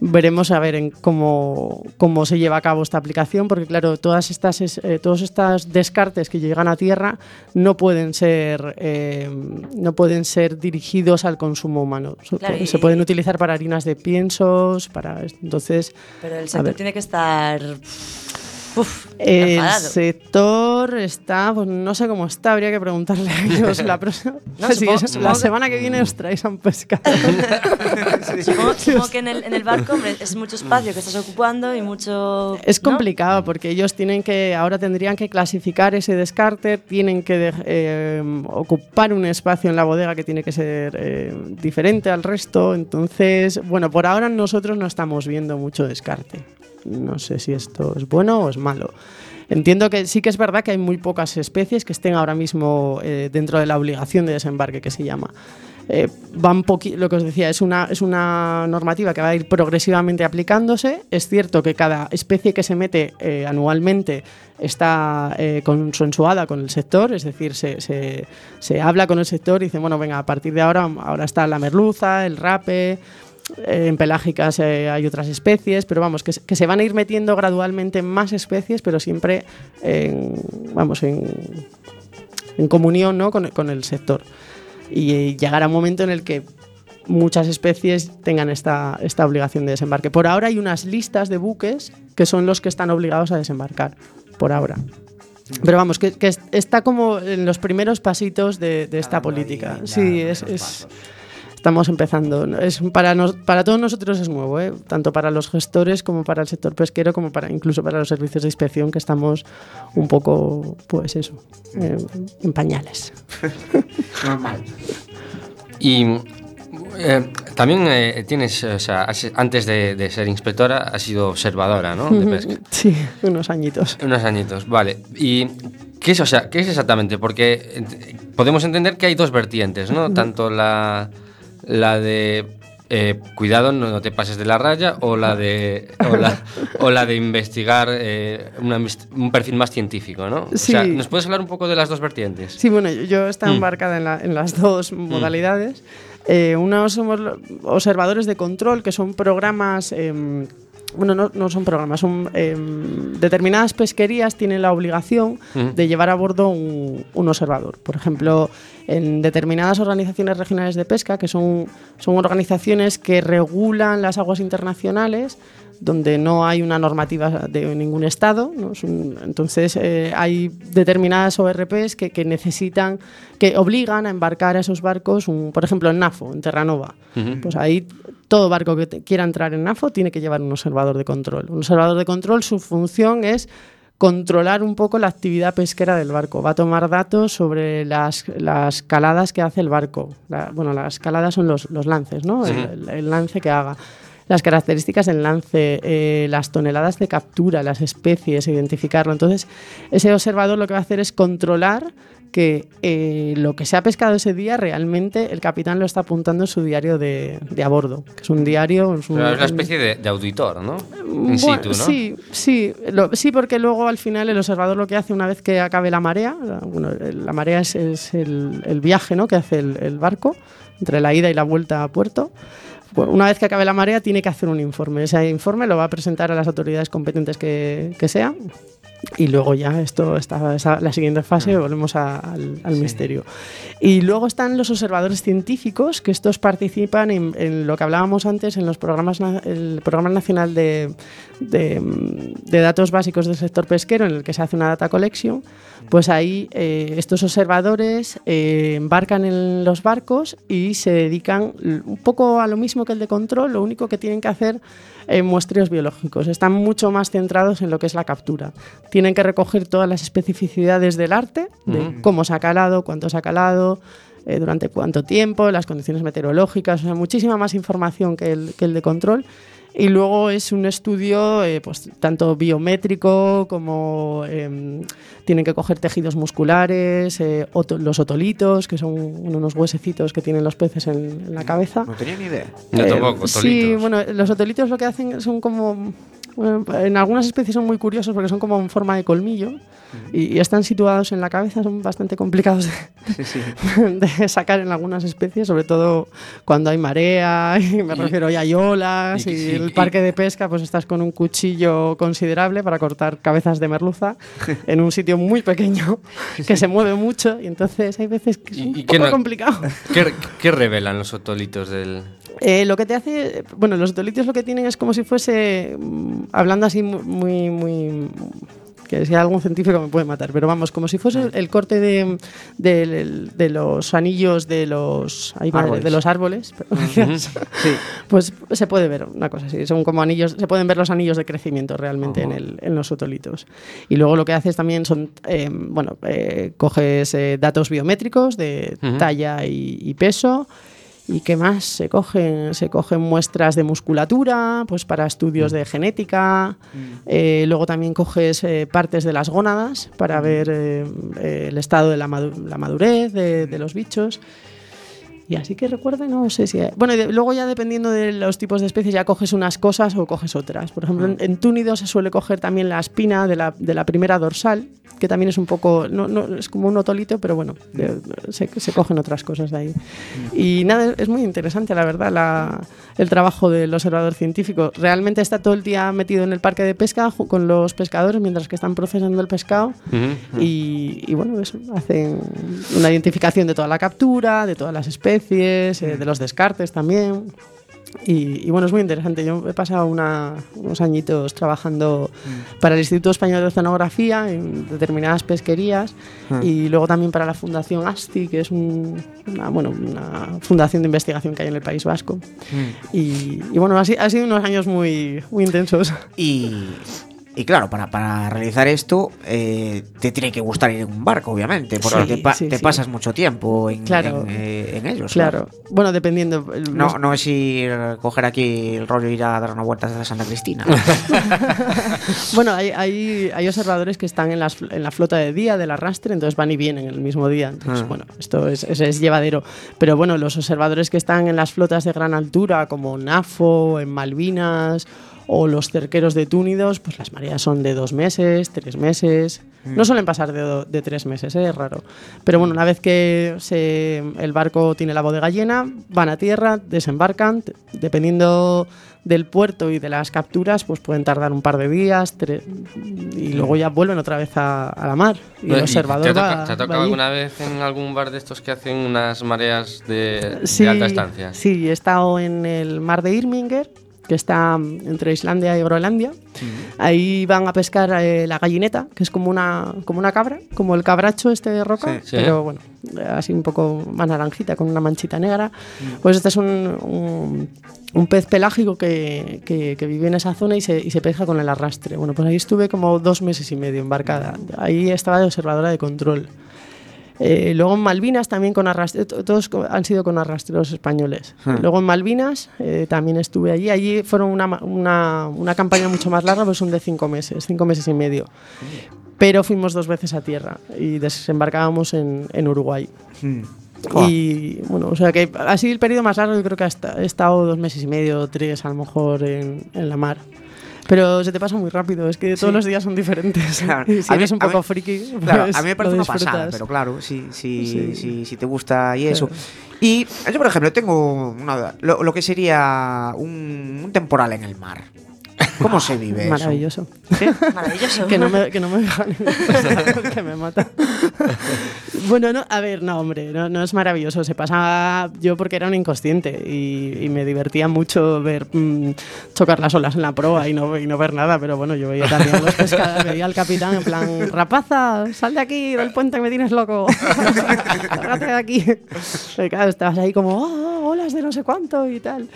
Veremos a ver en cómo, cómo se lleva a cabo esta aplicación, porque claro, todas estas, es- eh, todos estos descartes que llegan a tierra no pueden ser, eh, no pueden ser dirigidos al consumo humano. Se, Claro, pu- y- se pueden utilizar para harinas de piensos, para entonces. Pero el sector tiene que estar Uf, El enfadado. sector está, pues no sé cómo está, habría que preguntarle a ellos la próxima. [laughs] No, [laughs] Sí, supongo- es- supongo la que- semana que viene os traéis a un pescado. [laughs] Supongo, supongo que en el, en el barco, es mucho espacio que estás ocupando y mucho... Es ¿no? complicado porque ellos tienen que, ahora tendrían que clasificar ese descarte, tienen que eh, ocupar un espacio en la bodega que tiene que ser eh, diferente al resto. Entonces, bueno, por ahora nosotros no estamos viendo mucho descarte. No sé si esto es bueno o es malo. Entiendo que sí que es verdad que hay muy pocas especies que estén ahora mismo eh, dentro de la obligación de desembarque que se llama. Eh, van lo que os decía, es una, es una normativa que va a ir progresivamente aplicándose. Es cierto que cada especie que se mete eh, anualmente está eh, consensuada con el sector, es decir, se, se- se habla con el sector y dice, bueno, venga, a partir de ahora, ahora está la merluza, el rape, en pelágicas eh, hay otras especies, pero vamos, que, se- que se van a ir metiendo gradualmente más especies, pero siempre en, vamos, en, en comunión ¿no? con, con el sector. Y eh, llegará un momento en el que muchas especies tengan esta, esta obligación de desembarque. Por ahora hay unas listas de buques que son los que están obligados a desembarcar, por ahora. Pero vamos, que, que es- está como en los primeros pasitos de, de esta política. Sí, es, es- estamos empezando. Es para, nos- para todos nosotros es nuevo, ¿eh? tanto para los gestores como para el sector pesquero, como para incluso para los servicios de inspección, que estamos un poco, pues eso, eh, en pañales. [laughs] Normal. Y eh, también eh, tienes, o sea, has- antes de, de ser inspectora, has sido observadora, ¿no? De pesca. Sí, unos añitos. Unos añitos, vale. ¿Y qué es, o sea, qué es exactamente? Porque podemos entender que hay dos vertientes, ¿no? Tanto la, la de eh, cuidado, no, no te pases de la raya, o la de, o la, o la de investigar eh, una un perfil más científico, ¿no? O sea, Sí. ¿nos puedes hablar un poco de las dos vertientes? Sí, bueno, yo- yo estaba Mm. embarcada en, la- en las dos modalidades. Eh, unos somos observadores de control, que son programas. Bueno, no, no son programas, son em, determinadas pesquerías tienen la obligación de llevar a bordo un, un observador. Por ejemplo, en determinadas organizaciones regionales de pesca, que son, son organizaciones que regulan las aguas internacionales, donde no hay una normativa de ningún estado. entonces eh, hay determinadas ORPs que, que necesitan, que obligan a embarcar a esos barcos, un- por ejemplo en NAFO, en Terranova. Pues ahí todo barco que te- quiera entrar en NAFO tiene que llevar un observador de control. Un observador de control, su función es controlar un poco la actividad pesquera del barco. Va a tomar datos sobre las, las caladas que hace el barco. La- bueno, las caladas son los, los lances, ¿no? El lance que haga. Las características del lance, eh, las toneladas de captura, las especies, identificarlo. Entonces, ese observador lo que va a hacer es controlar que eh, lo que se ha pescado ese día realmente el capitán lo está apuntando en su diario de, de a bordo, que es un diario... Es, un- Pero es una especie de, de auditor, ¿no? In bueno, situ, ¿no? Sí, sí, lo- sí, porque luego al final el observador lo que hace una vez que acabe la marea, bueno, la marea es, es el, el viaje ¿no? que hace el, el barco entre la ida y la vuelta a puerto. Una vez que acabe la marea tiene que hacer un informe. Ese informe lo va a presentar a las autoridades competentes que, que sean. Y luego ya esto está, está- la siguiente fase, volvemos a- al, al misterio. Y luego están los observadores científicos, que estos participan en, en lo que hablábamos antes, en los programas, el programa nacional de, de, mm, de datos básicos del sector pesquero, en el que se hace una data collection. Pues ahí eh, estos observadores eh, embarcan en los barcos y se dedican un poco a lo mismo que el de control, lo único que tienen que hacer eh, muestreos biológicos. Están mucho más centrados en lo que es la captura. Tienen que recoger todas las especificidades del arte, de cómo se ha calado, cuánto se ha calado, eh, durante cuánto tiempo, las condiciones meteorológicas, o sea, muchísima más información que el, que el de control. Y luego es un estudio eh, pues, tanto biométrico como em, tienen que coger tejidos musculares, eh, oto- los otolitos, que son unos huesecitos que tienen los peces en, en la cabeza. No tenía ni idea. Yo Eh, tampoco, Sí, otolitos. bueno, los otolitos lo que hacen son como. Bueno, en algunas especies son muy curiosos porque son como en forma de colmillo y, y están situados en la cabeza, son bastante complicados de, [laughs] de sacar en algunas especies, sobre todo cuando hay marea, [laughs] y me refiero y hay olas, y- y, sí, el parque de pesca, pues estás con un cuchillo considerable para cortar cabezas de merluza [laughs] en un sitio muy pequeño que se mueve mucho y entonces hay veces que es un ¿Y qué poco no- complicado. ¿Qué, qué revelan los otolitos del...? Eh, lo que te hace, bueno, los otolitos lo que tienen es como si fuese, hablando así mu- muy, muy, que si algún científico me puede matar, pero vamos, como si fuese el corte de, de, de los anillos de los, ay, madre, Árboles. de los árboles, [laughs] [laughs] pues se puede ver una cosa así, son como anillos, se pueden ver los anillos de crecimiento realmente en, el, en los otolitos. Y luego lo que haces también son, eh, bueno, eh, coges eh, datos biométricos de talla y, y peso. ¿Y qué más? Se cogen, se cogen muestras de musculatura, pues para estudios de genética. Eh, luego también coges eh, partes de las gónadas para ver eh, el estado de la madurez de, de los bichos. Y así que recuerde, no sé si... Bueno, de- luego ya dependiendo de los tipos de especies ya coges unas cosas o coges otras. Por ejemplo, en, en túnidos se suele coger también la espina de la, de la primera dorsal, que también es un poco... No, no, es como un otolito, pero bueno, de- se, se cogen otras cosas de ahí. Y nada, es muy interesante, la verdad, la- el trabajo del observador científico. Realmente está todo el día metido en el parque de pesca con los pescadores mientras que están procesando el pescado. Y, y bueno, eso, hacen una identificación de toda la captura, de todas las especies, eh, de los descartes también. Y, y bueno, es muy interesante. Yo he pasado una- unos añitos trabajando para el Instituto Español de Oceanografía en determinadas pesquerías y luego también para la Fundación ASTI, que es un- una, bueno, una fundación de investigación que hay en el País Vasco. Y, y bueno, ha, si- ha sido unos años muy, muy intensos. Y, y claro, para, para realizar esto eh, te tiene que gustar ir en un barco, obviamente, porque Sí, te, pa- sí, te sí. pasas mucho tiempo en, Claro. en, eh, en ellos. Claro. Bueno, dependiendo. el- No, no es ir, coger aquí el rollo e ir a dar una vuelta hasta Santa Cristina. [laughs] [laughs] Bueno, hay, hay, hay observadores que están en, las, en la flota de día del arrastre, entonces van y vienen el mismo día. Entonces, Ah. bueno, esto es, es, es llevadero. Pero bueno, los observadores que están en las flotas de gran altura, como NAFO, en Malvinas o los cerqueros de Túnidos, pues las mareas son de dos meses, tres meses. No suelen pasar de, de tres meses, ¿eh? es raro. Pero bueno, una vez que se, el barco tiene la bodega llena, van a tierra, desembarcan, dependiendo del puerto y de las capturas, pues pueden tardar un par de días y luego ya vuelven otra vez a, a la mar. Y el ¿Te observador ha, toca- va, te ha tocado alguna vez en algún bar de estos que hacen unas mareas de, de Sí, alta estancia? Sí, he estado en el mar de Irminger, que está mm, entre Islandia y Groenlandia. Ahí van a pescar eh, la gallineta, que es como una, como una cabra, como el cabracho este de roca, Sí. Sí. pero bueno, así un poco más naranjita, con una manchita negra. Pues este es un, un- un pez pelágico que, que- que vive en esa zona y se, y se pesca con el arrastre. Bueno, pues ahí estuve como dos meses y medio embarcada. Ahí estaba de observadora de control. Eh, luego en Malvinas también con arrastre, to- todos han sido con arrastreros españoles. Luego en Malvinas eh, también estuve allí. Allí fueron una, una, una campaña mucho más larga, pues son de cinco meses, cinco meses y medio. Pero fuimos dos veces a tierra y desembarcábamos en, en Uruguay. Joder. Y bueno, o sea que ha sido el periodo más largo, yo creo que hasta, he estado dos meses y medio, tres a lo mejor en, en la mar. Pero se te pasa muy rápido, es que todos los días son diferentes. Claro. [laughs] Si A mí- eres un a poco mí- friki, Claro, pues a mí me parece una pasada, pero claro, si, si, Sí. si, te gusta y eso. Y yo, por ejemplo, tengo una. Lo, lo que sería un, un temporal en el mar. ¿Cómo se vive eso? Maravilloso. Maravilloso. que no me, que no me dejan [laughs] que me mata. bueno, no, a ver, no, hombre, no, no es maravilloso. Se pasa yo porque era un inconsciente y, y me divertía mucho ver mm, chocar las olas en la proa y no, y no ver nada, pero bueno, yo veía también los pescadores, [laughs] veía al capitán en plan, rapaza, sal de aquí, del puente que me tienes loco. [laughs] Lárgate de aquí. Y claro, estabas ahí como, "Oh, olas de no sé cuánto y tal.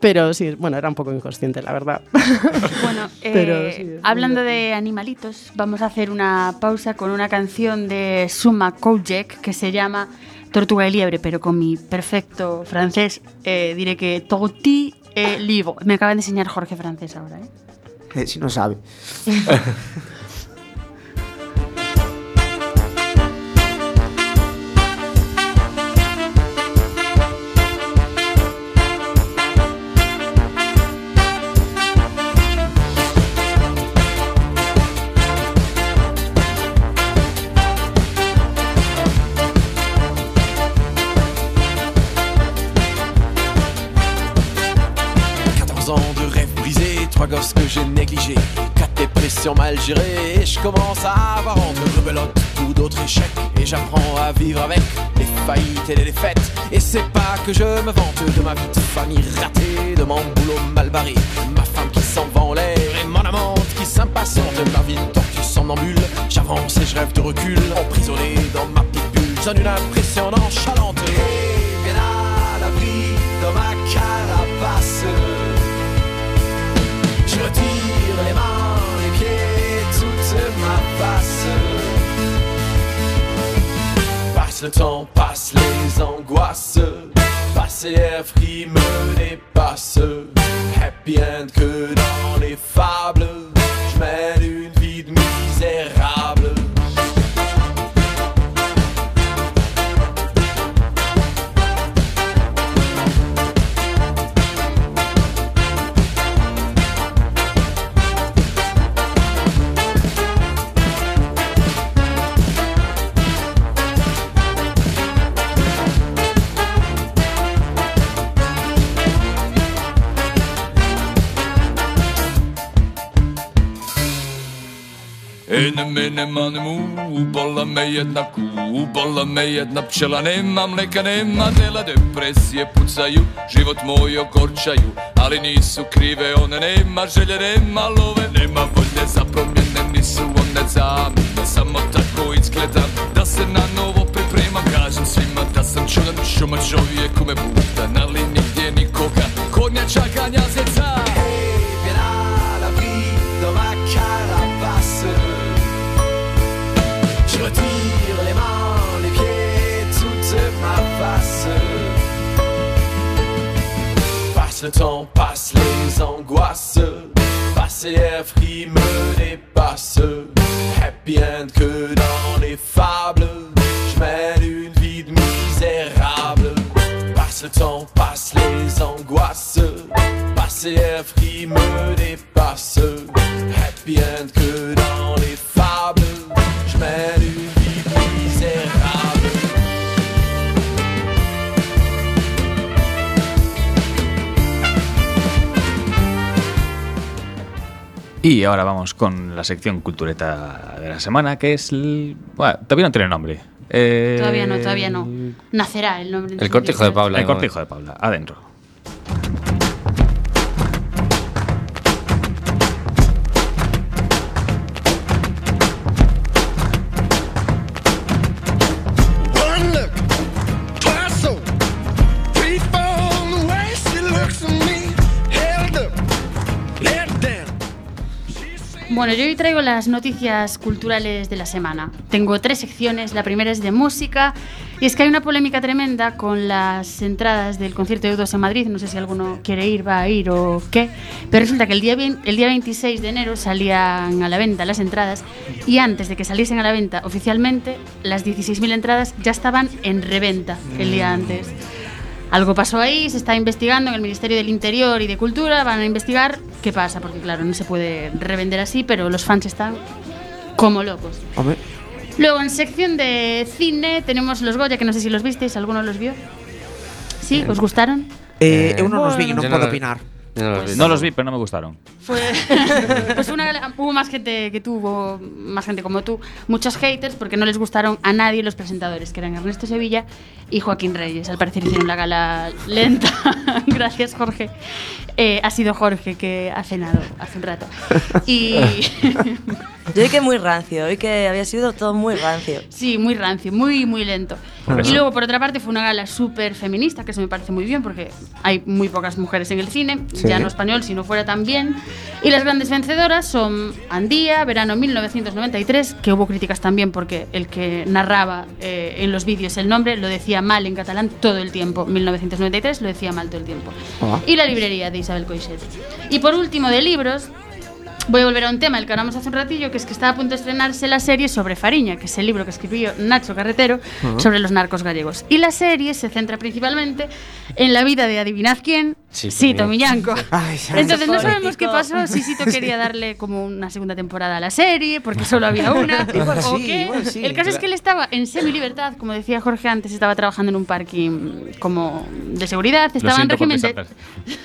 Pero sí, bueno, era un poco inconsciente, la verdad. [laughs] Bueno, [laughs] eh, Pero sí, es hablando de animalitos, vamos a hacer una pausa con una canción de Suma Kojek que se llama Tortuga y Liebre, pero con mi perfecto francés eh, diré que Torti et Livre. Me acaba de enseñar Jorge francés ahora, ¿eh? Eh, si no sabe. [laughs] que j'ai négligés, quatre dépressions mal gérées, et je commence à avoir entre rebelote ou d'autres échecs, et j'apprends à vivre avec les faillites et les défaites. Et c'est pas que je me vante de ma vie de famille ratée, de mon boulot mal barré, ma femme qui s'en va en l'air, et mon amante qui s'impatiente, ma vie de tortue somnambule. J'avance et je rêve de recul, emprisonné dans ma petite bulle. Donne une impression nonchalante. Et bien à l'abri dans ma carapace. Je retire les mains, les pieds, toute ma face. Passe le temps, passe les angoisses. Rêves qui me dépassent. Happy end que dans les Mene mane mu, ubola me jedna ku, ubola me jedna pčela. Nema mleka, nema dela, depresije pucaju Život moj ogorčaju, ali nisu krive one. Nema želje, nema love, nema volje za promjene Nisu one zamjene, samo tako izgledam Da se na novo pripremam, kažem svima da sam čudan Šuma čovjek u me budan, ali nigdje nikoga Kornjača ganja le temps, passe les angoisses, rêves qui me dépassent. Happy end Y ahora vamos con la sección cultureta de la semana, que es... el- Bueno, todavía no tiene nombre. Eh, Todavía no, todavía no. Nacerá el nombre. El cortijo de Paula. El cortijo de Paula, adentro. Bueno, yo hoy traigo las noticias culturales de la semana. Tengo tres secciones. La primera es de música. Y es que hay una polémica tremenda con las entradas del concierto de U2 en Madrid. No sé si alguno quiere ir, va a ir o qué. Pero resulta que el día, el día 26 de enero salían a la venta las entradas. Y antes de que saliesen a la venta oficialmente, las 16.000 entradas ya estaban en reventa el día antes. Algo pasó ahí, se está investigando en el Ministerio del Interior y de Cultura, van a investigar qué pasa, porque claro, no se puede revender así, pero los fans están como locos. Hombre, Luego, en sección de cine, tenemos los Goya, que no sé si los visteis, ¿alguno los vio? ¿Sí? ¿Os gustaron? eh, Eh, eu non os vi, no- opinar. No los vi. No los vi, pero no me gustaron. Fue, [laughs] pues una, hubo más gente que tuvo, más gente como tú, muchos haters porque no les gustaron a nadie los presentadores, que eran Ernesto Sevilla y Joaquín Reyes. Al parecer hicieron la gala lenta. [laughs] Gracias, Jorge. Eh, ha sido Jorge que ha cenado hace un rato. [laughs] Y [laughs] Yo vi que muy rancio, vi que había sido todo muy rancio. sí, muy rancio, muy, muy lento. Y luego, por otra parte, fue una gala súper feminista, que eso me parece muy bien porque hay muy pocas mujeres en el cine, Sí. ya no español, si no fuera también. Y las grandes vencedoras son Andía, verano 1993, que hubo críticas también porque el que narraba eh, en los vídeos el nombre lo decía mal en catalán todo el tiempo. 1993 lo decía mal todo el tiempo. Ah. Y la librería de Isabel Coixet. Y por último, de libros, Voy a volver a un tema del que hablamos hace un ratillo, que es que está a punto de estrenarse la serie sobre Fariña, que es el libro que escribió Nacho Carretero sobre los narcos gallegos. Y la serie se centra principalmente en la vida de adivinad quién, Sito Sito Miñanco. Ay, ay. Entonces no sabemos qué pasó, si Sito quería darle como una segunda temporada a la serie, porque solo había una, o qué. El caso es que él estaba en semi-libertad, como decía Jorge antes, estaba trabajando en un parking como de seguridad, estaba en régimen de...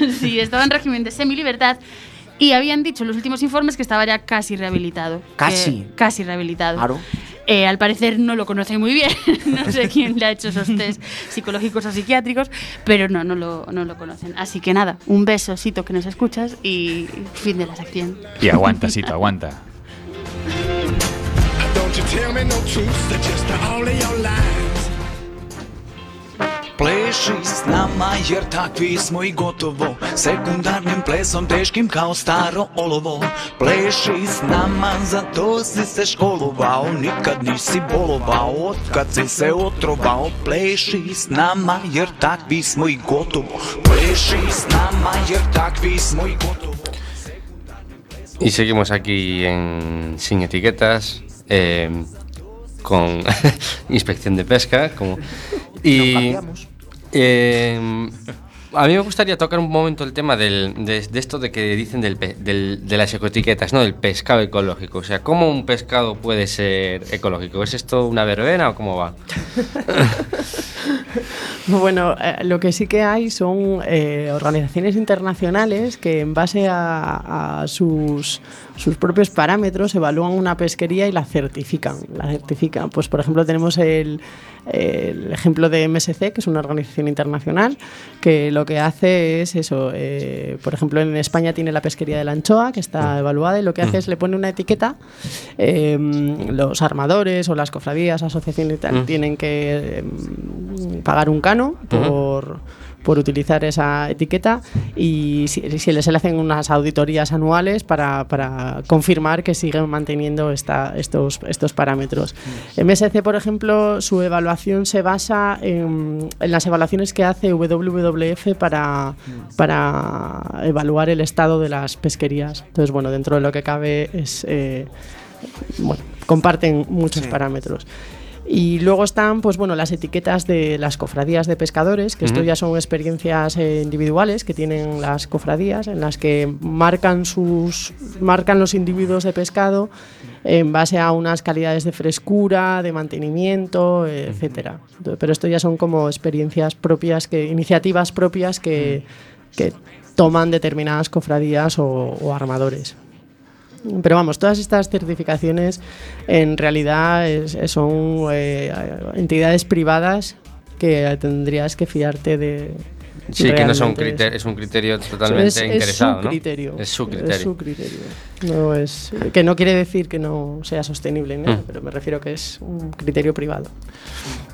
[laughs] sí, estaba en régimen de semi-libertad y habían dicho en los últimos informes que estaba ya casi rehabilitado. Casi. Que- casi rehabilitado. Claro. Eh, al parecer no lo conocen muy bien, [laughs] no sé [laughs] quién le ha hecho esos test psicológicos o psiquiátricos, pero no, no lo, no lo conocen. Así que nada, un beso, Sito, que nos escuchas y fin de la sección. Y aguanta, Sito, aguanta. Pleši. S nama jer takvi smo i gotovo. Sekundarnim plesom teškim kao staro olovo. Pleši s nama, za to si se školovao. Nikad nisi bolovao, otkad si se otrovao. Pleši s nama jer takvi smo i gotovo. Pleši s nama jer takvi smo i gotovo. Y seguimos aquí en Sin Etiquetas, eh, con [laughs] Inspección de Pesca. Como, y eh, a mí me gustaría tocar un momento el tema de, esto de que dicen del, de las ecoetiquetas, ¿no? del pescado ecológico. O sea, ¿cómo un pescado puede ser ecológico? ¿Es esto una verbena o cómo va? [laughs] Bueno, eh, lo que sí que hay son eh, organizaciones internacionales que en base a sus, sus propios parámetros evalúan una pesquería y la certifican. La certifican. Pues por ejemplo tenemos el, el ejemplo de MSC, que es una organización internacional, que lo que hace es eso. eh, por ejemplo, en España tiene la pesquería de la anchoa, que está evaluada, y lo que hace es le pone una etiqueta. eh, los armadores o las cofradías, asociaciones y tal, Mm. tienen que eh, pagar un cano por, por utilizar esa etiqueta y si, si les hacen unas auditorías anuales para, para confirmar que siguen manteniendo esta, estos, estos parámetros. MSC, por ejemplo, su evaluación se basa en, en las evaluaciones que hace WWF para, para evaluar el estado de las pesquerías. Entonces, bueno, dentro de lo que cabe es... eh, bueno, comparten muchos parámetros. Y luego están, pues bueno, las etiquetas de las cofradías de pescadores, que esto Ujú. ya son experiencias eh, individuales que tienen las cofradías, en las que marcan sus, marcan los individuos de pescado en base a unas calidades de frescura, de mantenimiento, eh, etcétera. Pero esto ya son como experiencias propias, que, iniciativas propias que, que toman determinadas cofradías o, o armadores. Pero vamos, todas estas certificaciones en realidad es- son eh, entidades privadas que tendrías que fiarte de. Sí, que no son criterio, es un criterio totalmente es, es interesado, su ¿no? criterio. Es su criterio. Es su criterio. No es, que no quiere decir que no sea sostenible, ¿no? Mm. pero me refiero que es un criterio privado.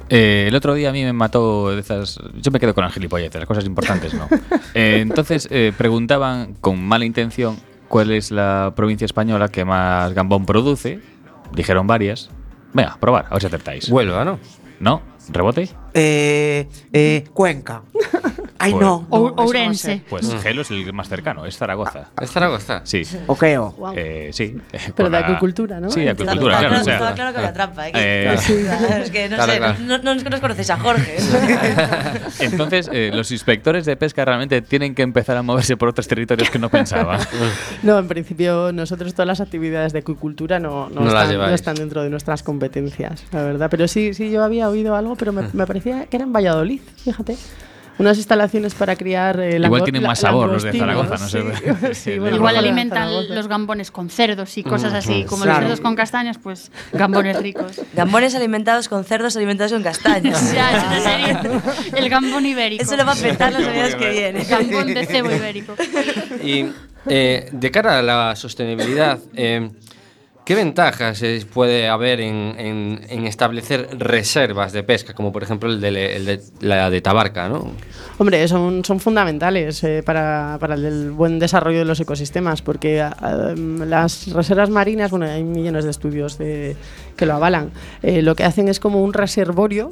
Eh, el otro día a mí me mató de esas. Yo me quedo con las gilipolleces, las cosas importantes no. [laughs] Eh, entonces eh, preguntaban con mala intención cuál es la provincia española que más gambón produce. Dijeron varias. Venga, probar, a ver si acertáis. Huelva, ¿no? ¿No? ¿Rebote? Eh, eh, Cuenca. [laughs] Ay, Pues- no. no, Ourense. Pues Mm. Gelo es el más cercano, es Zaragoza. ¿Es Zaragoza? Sí. Okeo. Eh, sí. Pero de acuicultura, ¿no? Sí, de acuicultura, claro. o claro, sea, estaba claro que la trampa. ¿eh? Eh, [laughs] es que no Claro, sé, claro. No, no, no nos conocéis a Jorge. [laughs] Entonces, eh, los inspectores de pesca realmente tienen que empezar a moverse por otros territorios que no pensaban. [laughs] No, en principio nosotros todas las actividades de acuicultura no, no No las están, no están dentro de nuestras competencias, la verdad. Pero sí, sí, yo había oído algo, pero me, me parecía que era en Valladolid, fíjate. Unas instalaciones para criar eh, Igual tienen más sabor los de Zaragoza, no sé. [laughs] sí. Sí, bueno, Igual los alimentan los gambones con cerdos y cosas así, Mm. como Claro. los cerdos con castañas, pues gambones ricos. Gambones alimentados con cerdos alimentados con castañas. [laughs] Ya, sería [laughs] el gambón ibérico. Eso lo va a petar las semanas que vienen. Gambón de cebo ibérico. Y eh, de cara a la sostenibilidad, eh, ¿qué ventajas eh, puede haber en, establecer reservas de pesca, como por ejemplo el de, la de Tabarca, ¿no? Hombre, son, son fundamentales eh, para, para el buen desarrollo de los ecosistemas, porque ah, em, las reservas marinas, bueno, hay millones de estudios de- que lo avalan, eh, lo que hacen es como un reservorio.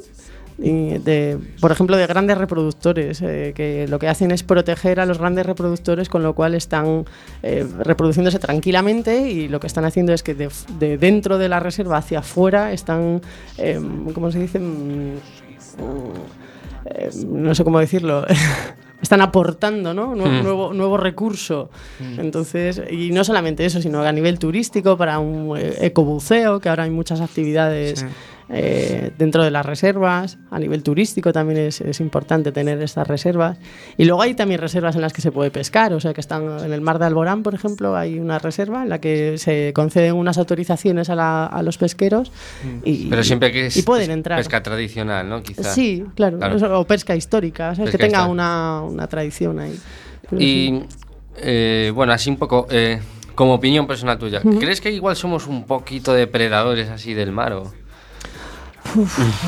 De, por ejemplo, de grandes reproductores, eh, que lo que hacen es proteger a los grandes reproductores, con lo cual están eh, reproduciéndose tranquilamente y lo que están haciendo es que de, de dentro de la reserva hacia afuera están, em, ¿cómo se dice? Mm, eh, no sé cómo decirlo, [laughs] están aportando ¿no? Hmm. nuevo, nuevo recurso. Hmm. Entonces, y no solamente eso, sino a nivel turístico, para un ecobuceo, que ahora hay muchas actividades Sí. Eh, dentro de las reservas. A nivel turístico también es, es importante tener estas reservas. Y luego hay también reservas en las que se puede pescar, o sea que están en el mar de Alborán, por ejemplo, hay una reserva en la que se conceden unas autorizaciones a, la- a los pesqueros y, Pero siempre que es y pueden entrar. pesca tradicional, ¿no? Quizá. Sí, claro, eso, o pesca histórica, ¿sabes? que Pesca tenga histórica. una, una tradición ahí. Pero Y eh, bueno, así un poco, eh, como opinión personal tuya. ¿crees que igual somos un poquito depredadores así del mar o?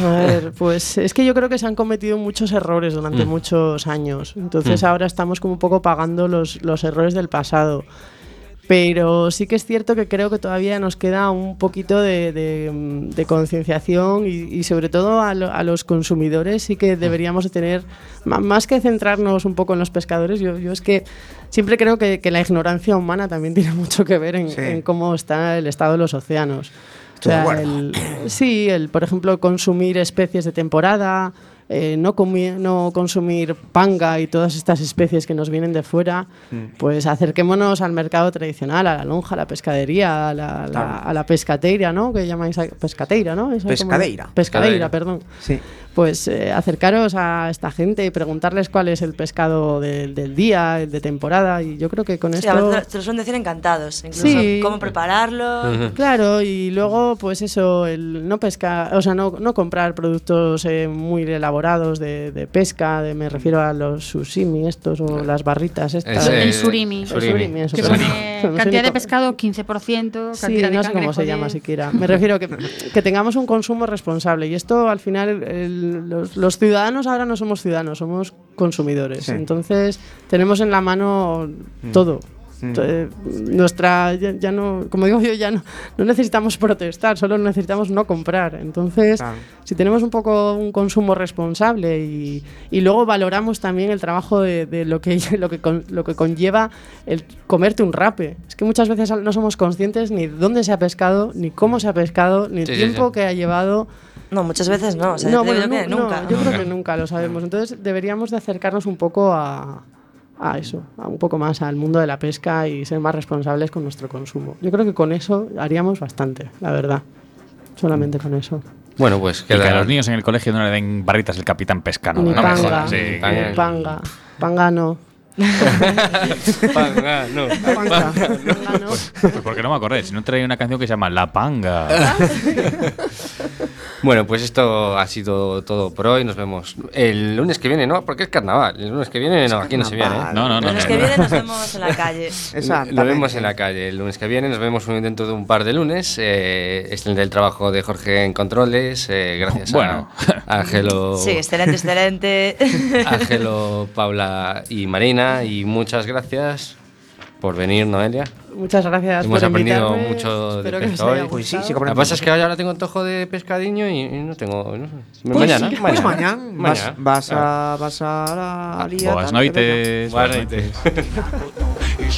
A ver, pues es que yo creo que se han cometido muchos errores durante Mm. muchos años. Entonces Mm. ahora estamos como un poco pagando los, los errores del pasado. Pero sí que es cierto que creo que todavía nos queda un poquito de, de, mm, de concienciación y, y sobre todo a, lo- a los consumidores sí que deberíamos de tener, más que centrarnos un poco en los pescadores, yo, yo es que siempre creo que, que la ignorancia humana también [laughs] tiene mucho que ver en, Sí. en cómo está el estado de los océanos. Estoy de acuerdo. el- sí, el, por ejemplo, consumir especies de temporada, eh, no, comi- no consumir panga y todas estas especies que nos vienen de fuera, pues acerquémonos al mercado tradicional, a la lonja, a la pescadería, a la, a la pescateira, ¿no? Que llamáis pescateira, ¿no? Como- Pescadeira. Pescadeira, Pescadeira. perdón. Sí. Pues eh, acercaros a esta gente y preguntarles cuál es el pescado del- del día, el de temporada, y yo creo que con Sí, esto... a veces te lo suelen decir encantados. Incluso Sí. cómo prepararlo. Claro, y luego, pues eso, el no pescar, o sea, no, no comprar productos eh, muy elaborados de, de pesca, de, me refiero a los sushimi estos o las barritas estas. Ese- El surimi. El surimi, eso, Que perdón. pone [laughs] No sé cantidad de pescado 15%, Sí, cantidad de no sé cómo se llama 10. siquiera. Me refiero que, que tengamos un consumo responsable. Y esto, al final, el- los, los ciudadanos ahora no somos ciudadanos, somos consumidores. Sí. Entonces, tenemos en la mano todo. Entonces, nuestra ya, ya no como digo yo ya no, no necesitamos protestar solo necesitamos no comprar entonces Claro. si tenemos un poco un consumo responsable y, y luego valoramos también el trabajo de, de lo que [laughs] lo que con- lo que conlleva el comerte un rape es que muchas veces no somos conscientes ni dónde se ha pescado ni cómo se ha pescado ni el Sí, sí, tiempo sí. que ha llevado No, muchas veces no. O sea, no, bueno, no, nunca. yo creo que nunca lo sabemos. Entonces deberíamos de acercarnos un poco a, a eso, a un poco más al mundo de la pesca y ser más responsables con nuestro consumo. Yo creo que con eso haríamos bastante, la verdad. Solamente con eso. Bueno, pues Y que a los niños en el colegio no le den barritas el capitán pescano. ni no me panga, jodas, sí. ni Panga. panga, panga no. [laughs] Panga, no. Panga, panga no. Pues porque no me acordé, si no traía una canción que se llama La Panga. [laughs] Bueno, pues esto ha sido todo por hoy. Nos vemos el lunes que viene, ¿no? Porque es carnaval. El lunes que viene, no, aquí no se viene. ¿eh? No, no, no. El lunes no, que no. viene nos vemos en la calle. [laughs] Lo vemos en la calle el lunes que viene. Nos vemos dentro de un par de lunes. Eh, excelente el trabajo de Jorge en controles. eh, gracias Bueno. a [laughs] Ángelo, Sí, excelente, excelente. Ángelo, Paula y Marina. Y muchas gracias por venir, Noelia. Muchas gracias Hemos por aprendido invitarme. mucho de Espero pesca hoy. Pues sí, sí. Lo que pasa es que ahora tengo antojo de pescadiño y, y no tengo. no sé. Pues, mañana, sí, mañana. pues mañana, vas, Mañana. vas a vas a la que venga. noites. Buenas noches. [laughs]